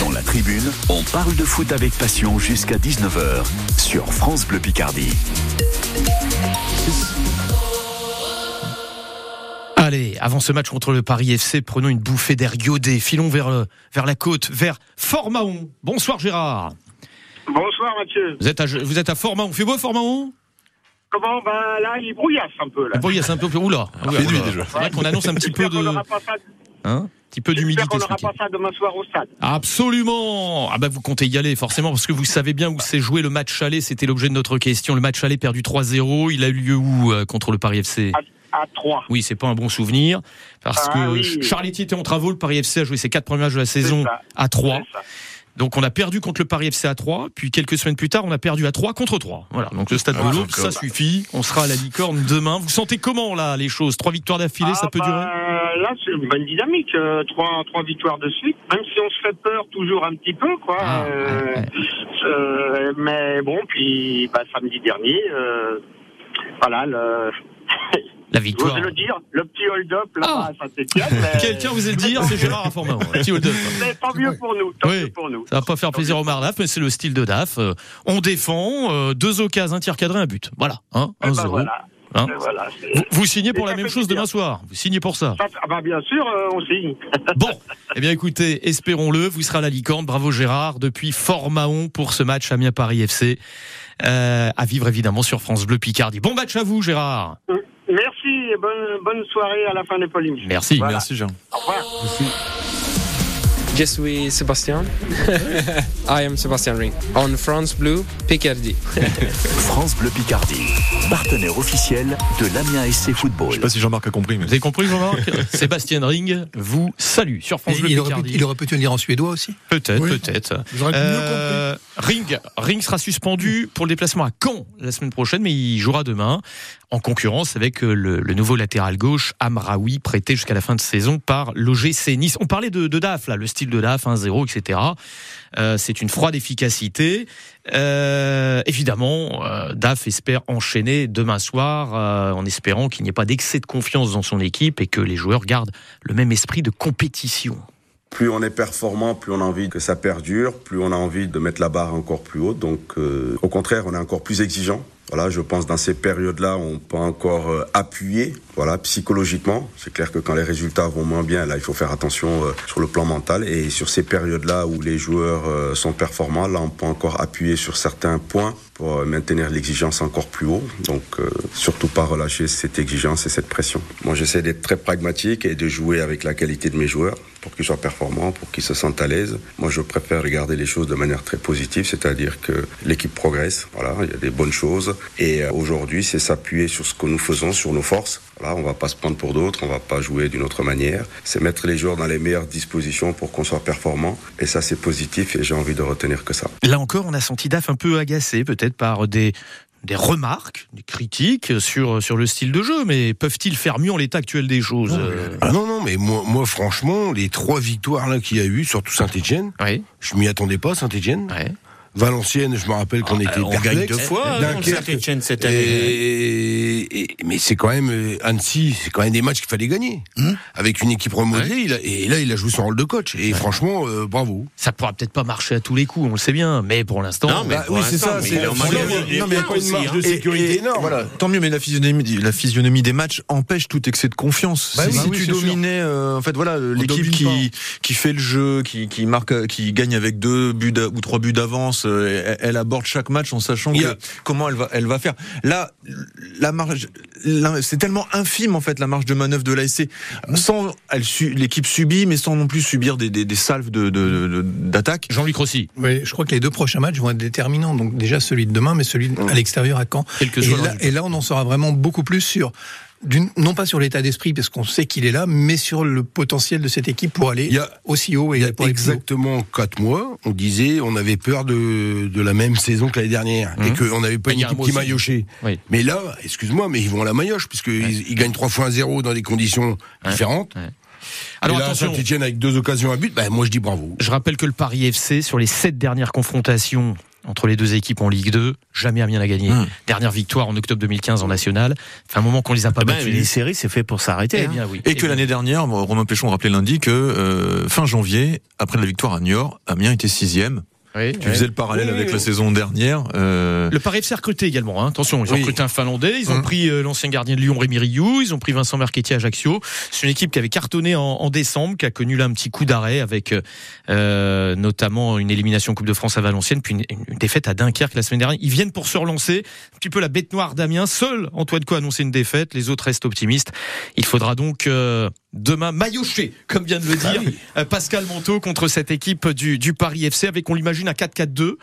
Dans la tribune, on parle de foot avec passion jusqu'à 19h sur France Bleu Picardie. Allez, avant ce match contre le Paris FC, prenons une bouffée d'air iodé. Filons vers, le- vers la côte, vers Fort-Mahon. Bonsoir Gérard. Bonsoir Mathieu. Vous êtes à, vous êtes à Fort-Mahon. Fait beau Fort-Mahon Comment? Ben là, il brouillasse un peu là. Il c'est un peu. Oula. Il fait nuit, déjà. C'est vrai qu'on annonce un petit peu de. Hein un petit peu d'humidité. ce n'aura pas ça demain soir au stade. Absolument. Ah bah vous comptez y aller forcément parce que vous savez bien où s'est joué le match aller. C'était l'objet de notre question. Le match aller perdu 3-0. Il a eu lieu où euh, contre le Paris FC à 3. Oui, c'est pas un bon souvenir parce Ah que oui. Charletti était en travaux. Le Paris FC a joué ses quatre premiers matchs de la saison à 3. Donc on a perdu contre le Paris FC à 3, puis quelques semaines plus tard, on a perdu à 3 contre 3. Voilà, donc le stade Ah, de l'Aube, ça suffit. On sera à la licorne demain. Vous sentez comment là les choses? Trois victoires d'affilée, ça Ah, peut bah, durer? Là, c'est une bonne dynamique. euh, trois, trois victoires de suite. Même si on se fait peur toujours un petit peu, quoi. Ah, euh, euh, mais bon, puis bah, samedi dernier, euh, voilà, le, [LAUGHS] La victoire. j'ose le dire, le petit hold-up là-bas à Saint-Etienne. [LAUGHS] Quelqu'un vous le dire, c'est Gérard Informant. Petit hold-up. Mais tant mieux pour nous, tant mieux pour nous. Ça va pas faire plaisir au Marlaf, mais c'est le style de DAF. Euh, On défend, euh, deux occasions, un tir cadré, un but. Voilà, hein, Eh ben 1-0. voilà. Hein voilà, c'est- vous, vous signez pour la même chose demain soir. Vous signez pour ça. Ça, ah bah, bien sûr, euh, on signe. [LAUGHS] Bon, eh bien écoutez, espérons-le, vous serez à la licorne. Bravo Gérard, depuis Fort Mahon pour ce match Amiens-Paris FC. Euh, à vivre évidemment sur France Bleu Picardie. Bon match à vous Gérard. Merci et bonne, bonne soirée à la fin des polémiques. Merci. Voilà. Merci Jean. Au revoir. Je suis Sébastien. [LAUGHS] I am Sébastien Ring. On France Bleu, Picardie. [LAUGHS] France Bleu Picardie, partenaire officiel de l'Amiens SC Football. Je sais pas si Jean-Marc a compris. Mais... Vous avez compris Jean-Marc [LAUGHS] Sébastien Ring vous salue sur France Bleu il, aurait pu, Picardie. il aurait pu te le dire en suédois aussi Peut-être, Oui. peut-être. Vous aurez mieux Euh, Ring, sera suspendu pour le déplacement à Caen la semaine prochaine, mais il jouera demain en concurrence avec euh, le, nouveau latéral gauche Amraoui, prêté jusqu'à la fin de saison par l'OGC Nice. On parlait de, de DAF, là, le style de DAF, 1-0, etc. Euh, c'est une froide efficacité. Euh, évidemment, DAF espère enchaîner demain soir en espérant qu'il n'y ait pas d'excès de confiance dans son équipe et que les joueurs gardent le même esprit de compétition. Plus on est performant, plus on a envie que ça perdure, plus on a envie de mettre la barre encore plus haute. Donc, euh, au contraire, on est encore plus exigeant. Voilà, je pense dans ces périodes-là, on peut encore euh, appuyer, voilà, psychologiquement. C'est clair que quand les résultats vont moins bien, là, il faut faire attention euh, sur le plan mental. Et sur ces périodes-là où les joueurs euh, sont performants, là, on peut encore appuyer sur certains points pour euh, maintenir l'exigence encore plus haut. Donc, surtout pas relâcher cette exigence et cette pression. Moi, j'essaie d'être très pragmatique et de jouer avec la qualité de mes joueurs pour qu'ils soient performants, pour qu'ils se sentent à l'aise. Moi, je préfère regarder les choses de manière très positive, c'est-à-dire que l'équipe progresse. Voilà, il y a des bonnes choses. Et aujourd'hui, c'est s'appuyer sur ce que nous faisons, sur nos forces. Voilà, on va pas se prendre pour d'autres, on va pas jouer d'une autre manière. C'est mettre les joueurs dans les meilleures dispositions pour qu'on soit performant. Et ça, c'est positif et j'ai envie de retenir que ça. Là encore, on a senti DAF un peu agacé, peut-être par des, des remarques, des critiques sur, sur le style de jeu, mais peuvent-ils faire mieux en l'état actuel des choses euh Ah non, non, mais moi, moi franchement, les trois victoires là qu'il y a eu, surtout Saint-Etienne, je m'y attendais pas, Saint-Etienne. Valenciennes, je me rappelle qu'on était Ah, on gagne perplexe. deux fois, Dunkerque, Saint-Étienne, cette année. Et, et- mais c'est quand même euh, Annecy, c'est quand même des matchs qu'il fallait gagner. Hum. Avec une équipe remodelée, il a- et là il a joué son rôle de coach. Et franchement, euh, bravo. Ça pourra peut-être pas marcher à tous les coups, on le sait bien, mais pour l'instant. Non, mais Bah pour oui, c'est ça, mais c'est- il bien aussi, hein. Et- et- énorme. Voilà, tant mieux, mais la physionomie, la physionomie des matchs empêche tout excès de confiance. Bah si oui, si bah oui, tu dominais, euh, en fait, voilà, l'équipe qui qui fait le jeu, qui qui marque, euh, qui gagne avec deux buts ou trois buts d'avance, euh, elle, elle aborde chaque match en sachant que comment elle va elle va faire. Là, la marge, c'est tellement infime en fait la marge de manœuvre de l'ASC. Sans, elle l'équipe subit, mais sans non plus subir des des, des salves de de- de- d'attaque. Jean-Luc Rossi. Oui, je crois que les deux prochains matchs vont être déterminants. Donc déjà celui de demain, mais celui à l'extérieur à Caen. Quel que et, soit le là, et là, on en saura vraiment beaucoup plus sur non pas sur l'état d'esprit parce qu'on sait qu'il est là, mais sur le potentiel de cette équipe pour aller aussi haut et Il y a pour exactement quatre mois, on disait on avait peur de, de la même saison que l'année dernière et Mhm. qu'on n'avait pas Il y une a un équipe qui aussi. maillotchait. Oui. Mais là, excuse-moi, mais ils vont à la maillotche puisqu'ils ils gagnent 3 fois 1-0 dans des conditions différentes. Alors, et là, attention. Saint-Etienne avec deux occasions à but, ben, moi je dis bravo. Je rappelle que le Paris FC, sur les sept dernières confrontations entre les deux équipes en Ligue 2, jamais Amiens n'a gagné. Hum. Dernière victoire en octobre 2015 en National. Fait un moment qu'on les a pas Eh ben, battus. les séries, c'est fait pour s'arrêter. Eh hein. oui. Et que l'année dernière, Romain Péchon rappelait lundi que euh, fin janvier, après la victoire à Niort, Amiens était sixième. Oui, tu faisais le parallèle Oui, avec oui, la oui. saison dernière. euh, Le Paris FC a recruté également. hein. Attention, ils ont Oui. recruté un Finlandais. Ils ont Hum. pris euh, l'ancien gardien de Lyon, Rémi Rioux. Ils ont pris Vincent Marchetti à Ajaccio. C'est une équipe qui avait cartonné en, en décembre, qui a connu là un petit coup d'arrêt avec euh, notamment une élimination Coupe de France à Valenciennes, puis une, une défaite à Dunkerque la semaine dernière. Ils viennent pour se relancer. Un petit peu la bête noire d'Amiens. Seul Antoine Co a annoncé une défaite. Les autres restent optimistes. Il faudra donc euh, demain, maillotché, comme vient de le dire euh, Pascal Monteau contre cette équipe du, du Paris FC, avec on l'imagine un 4-4-2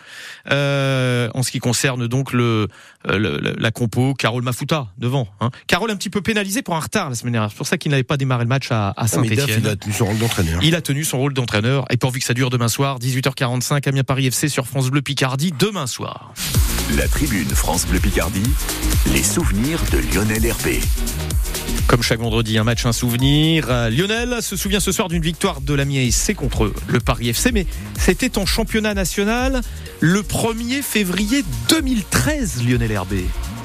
euh, en ce qui concerne donc le, le- le- la compo. Carole Mafuta devant. Hein. Carole un petit peu pénalisé pour un retard la semaine dernière. C'est pour ça qu'il n'avait pas démarré le match à, à Ah, Saint-Etienne. il a tenu son rôle d'entraîneur. Il a tenu son rôle d'entraîneur et pourvu que ça dure demain soir, 18h45, Amiens Paris FC sur France Bleu Picardie demain soir. La tribune France Bleu Picardie, les souvenirs de Lionel Hervé. Comme chaque vendredi, un match, un souvenir. Euh, Lionel se souvient ce soir d'une victoire de l'Amiens SC contre le Paris FC, mais c'était en championnat national le 1er février 2013, Lionel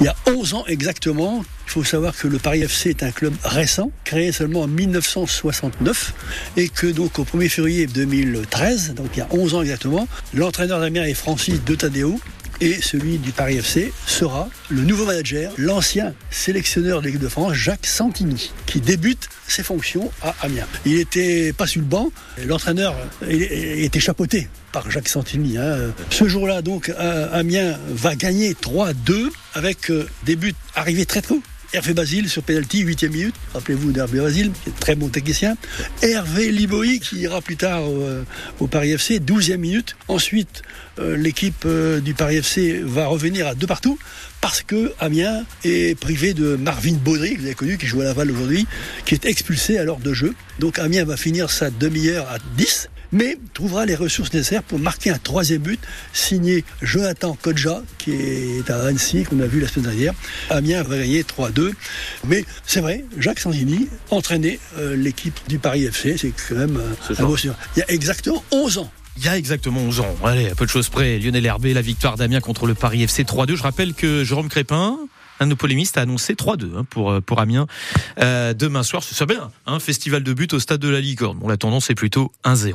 Il y a 11 ans exactement, il faut savoir que le Paris FC est un club récent, créé seulement en 1969, et que donc au 1er février 2013, donc il y a 11 ans exactement, l'entraîneur d'Amiens est Francis De Tadeo, et celui du Paris FC sera le nouveau manager, l'ancien sélectionneur de l'équipe de France, Jacques Santini, qui débute ses fonctions à Amiens. Il était pas sur le banc, l'entraîneur était chapeauté par Jacques Santini. hein. Ce jour-là, donc, Amiens va gagner 3-2 avec euh, des buts arrivés très tôt. Hervé Basile sur penalty, 8 minute. Rappelez-vous d'Hervé Basile, qui est très bon technicien. Hervé Liboy, qui ira plus tard au, euh, au Paris FC, 12e minute. Ensuite, l'équipe euh, du Paris FC va revenir à deux partout parce que Amiens est privé de Marvin Baudry, que vous avez connu, qui joue à Laval aujourd'hui, qui est expulsé à l'heure de jeu. Donc Amiens va finir sa demi-heure à 10 mais trouvera les ressources nécessaires pour marquer un troisième but signé Jonathan Kodja, qui est à Annecy, qu'on a vu la semaine dernière. Amiens va gagner 3-2. Mais c'est vrai, Jacques Sanzini entraînait euh, l'équipe du Paris FC. C'est quand même euh, un beau. Il y a exactement 11 ans. Il y a exactement 11 ans. Allez, à peu de choses près. Lionel Herbé, la victoire d'Amiens contre le Paris FC 3-2. Je rappelle que Jérôme Crépin, un de nos polémistes, a annoncé 3-2 hein, pour, euh, pour Amiens euh, demain soir. Ce serait bien, un festival de buts au stade de la Licorne. Bon, la tendance est plutôt 1-0.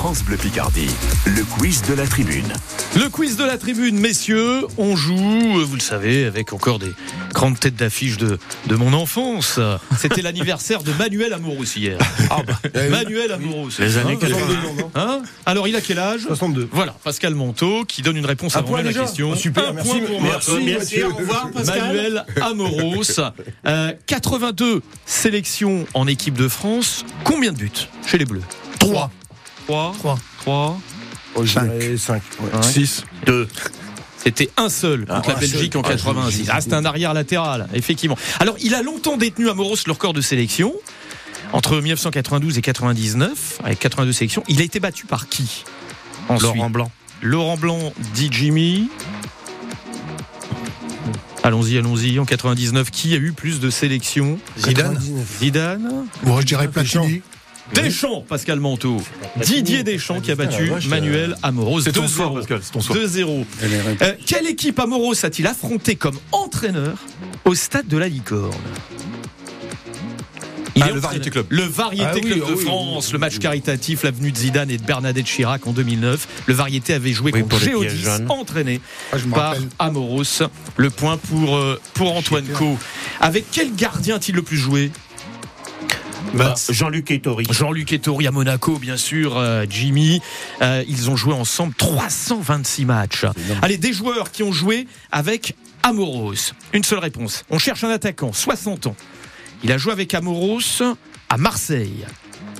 France Bleu Picardie, le quiz de la tribune. Le quiz de la tribune, messieurs, on joue, vous le savez, avec encore des grandes têtes d'affiche de, de mon enfance. C'était l'anniversaire de Manuel Amorous hier. Ah bah, [LAUGHS] Manuel Amorous. Les années Hein, 80. Hein Alors, il a quel âge 62. Voilà, Pascal Monteau qui donne une réponse Un avant la question. Oh, super, Un merci, point pour merci, moi. merci, au revoir, Pascal. Manuel Amoros. [LAUGHS] Euh, 82 sélections en équipe de France. Combien de buts chez les Bleus? 3. 3. 3. 3. Oh, je Cinq. dirais 5. Ouais. 6. 2. C'était un seul contre Ah, la Belgique seul. en Ah, 86. j'ai- Ah, c'était un arrière latéral, effectivement. Alors, il a longtemps détenu à Moros le record de sélection. Entre 1992 et 99, avec 82 sélections, il a été battu par qui? Ensuite, Laurent Blanc. Laurent Blanc, dit Jimmy. Allons-y, allons-y. En 99, qui a eu plus de sélections? Zidane. Zidane. Bon, je dirais Platini. Deschamps, Pascal Manteau. Didier Deschamps qui a battu Manuel Amoros. C'est ton 2-0. soir, Pascal, c'est ton soir. 2-0. Euh, quelle équipe Amoros a-t-il affronté comme entraîneur au stade de la Licorne Il Ah, est le Variété Club. Le Variété Ah oui, Club ah de oui, France, oui, le match caritatif, l'avenue de Zidane et de Bernadette Chirac en 2009. Le Variété avait joué Oui, contre Géodis, entraîné Ah, par rappelle. Amoros. Le point pour, euh, pour Antoine Co. Avec quel gardien a-t-il le plus joué? Bah, Jean-Luc Ettori. Jean-Luc Ettori à Monaco, bien sûr, euh, Jimmy. Euh, ils ont joué ensemble 326 matchs. Allez, des joueurs qui ont joué avec Amoros. Une seule réponse. On cherche un attaquant, 60 ans. Il a joué avec Amoros à Marseille.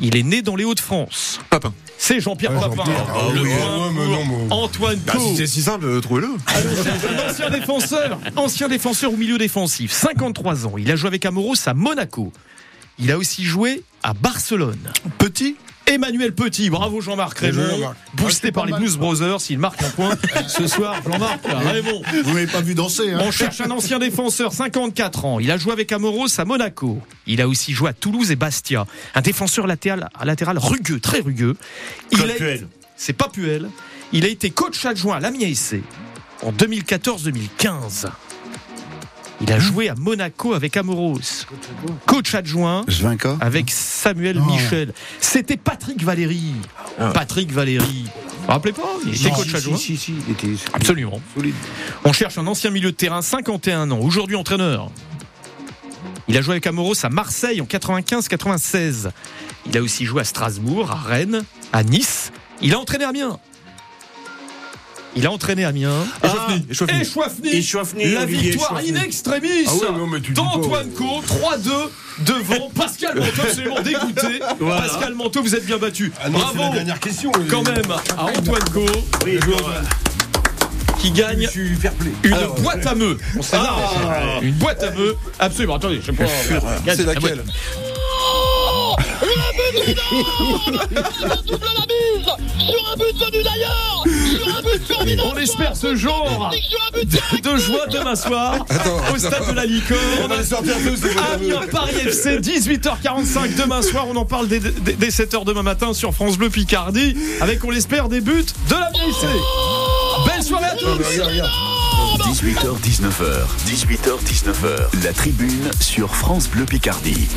Il est né dans les Hauts-de-France. Papin. C'est Jean-Pierre Ah, Papin. Ah Le oui, point ah ouais, mais pour non, mais- Antoine Bah, si c'est si simple, euh, trouvez-le. Un ancien défenseur, ancien défenseur au milieu défensif, 53 ans. Il a joué avec Amoros à Monaco. Il a aussi joué à Barcelone. Petit Emmanuel Petit, bravo Jean-Marc Raymond, boosté par les Blues Brothers, s'il marque un point [LAUGHS] ce soir, Jean-Marc Raymond. Vous m'avez pas vu danser, hein On cherche un ancien défenseur, 54 ans. Il a joué avec Amoros à Monaco. Il a aussi joué à Toulouse et Bastia. Un défenseur latéral, latéral rugueux, très rugueux. Il Puel. C'est pas Puel. Il a été coach adjoint à l'Amiens en 2014-2015. Il a joué à Monaco avec Amoros. Coach adjoint Zvinka avec Samuel Non. Michel. C'était Patrick Valéry. Patrick Valéry. Vous vous rappelez pas Il était Non, coach si, adjoint. Si, si, si, il était Absolument. solide. On cherche un ancien milieu de terrain, 51 ans, aujourd'hui entraîneur. Il a joué avec Amoros à Marseille en 95-96. Il a aussi joué à Strasbourg, à Rennes, à Nice. Il a entraîné Amiens. Il a entraîné Amiens. Et Chouafny. Et Chouafny. Et Chouafny, La Olivier victoire Chouafny. in extremis Ah ouais, d'Antoine Co. 3-2 devant [LAUGHS] Pascal Manteau, absolument dégoûté. Voilà. Pascal Manteau, vous êtes bien battu. Ah non, c'est la Bravo dernière question. quand même à Antoine Co. Qui gagne Je suis fair play. une Alors, boîte à meux. Ah. Une boîte à meux. Absolument. Attendez, je sais pas. C'est laquelle On espère ce jour de, joie demain soir au stade de la licorne. On va sortir. Amiens Paris FC 18h45 demain soir. On en parle dès, dès- dès 7h demain matin sur France Bleu Picardie avec on l'espère des buts de la FC. Belle soirée à tous. Regarde, regarde. 18h, 19h, 18h, 19h, la tribune sur France Bleu Picardie.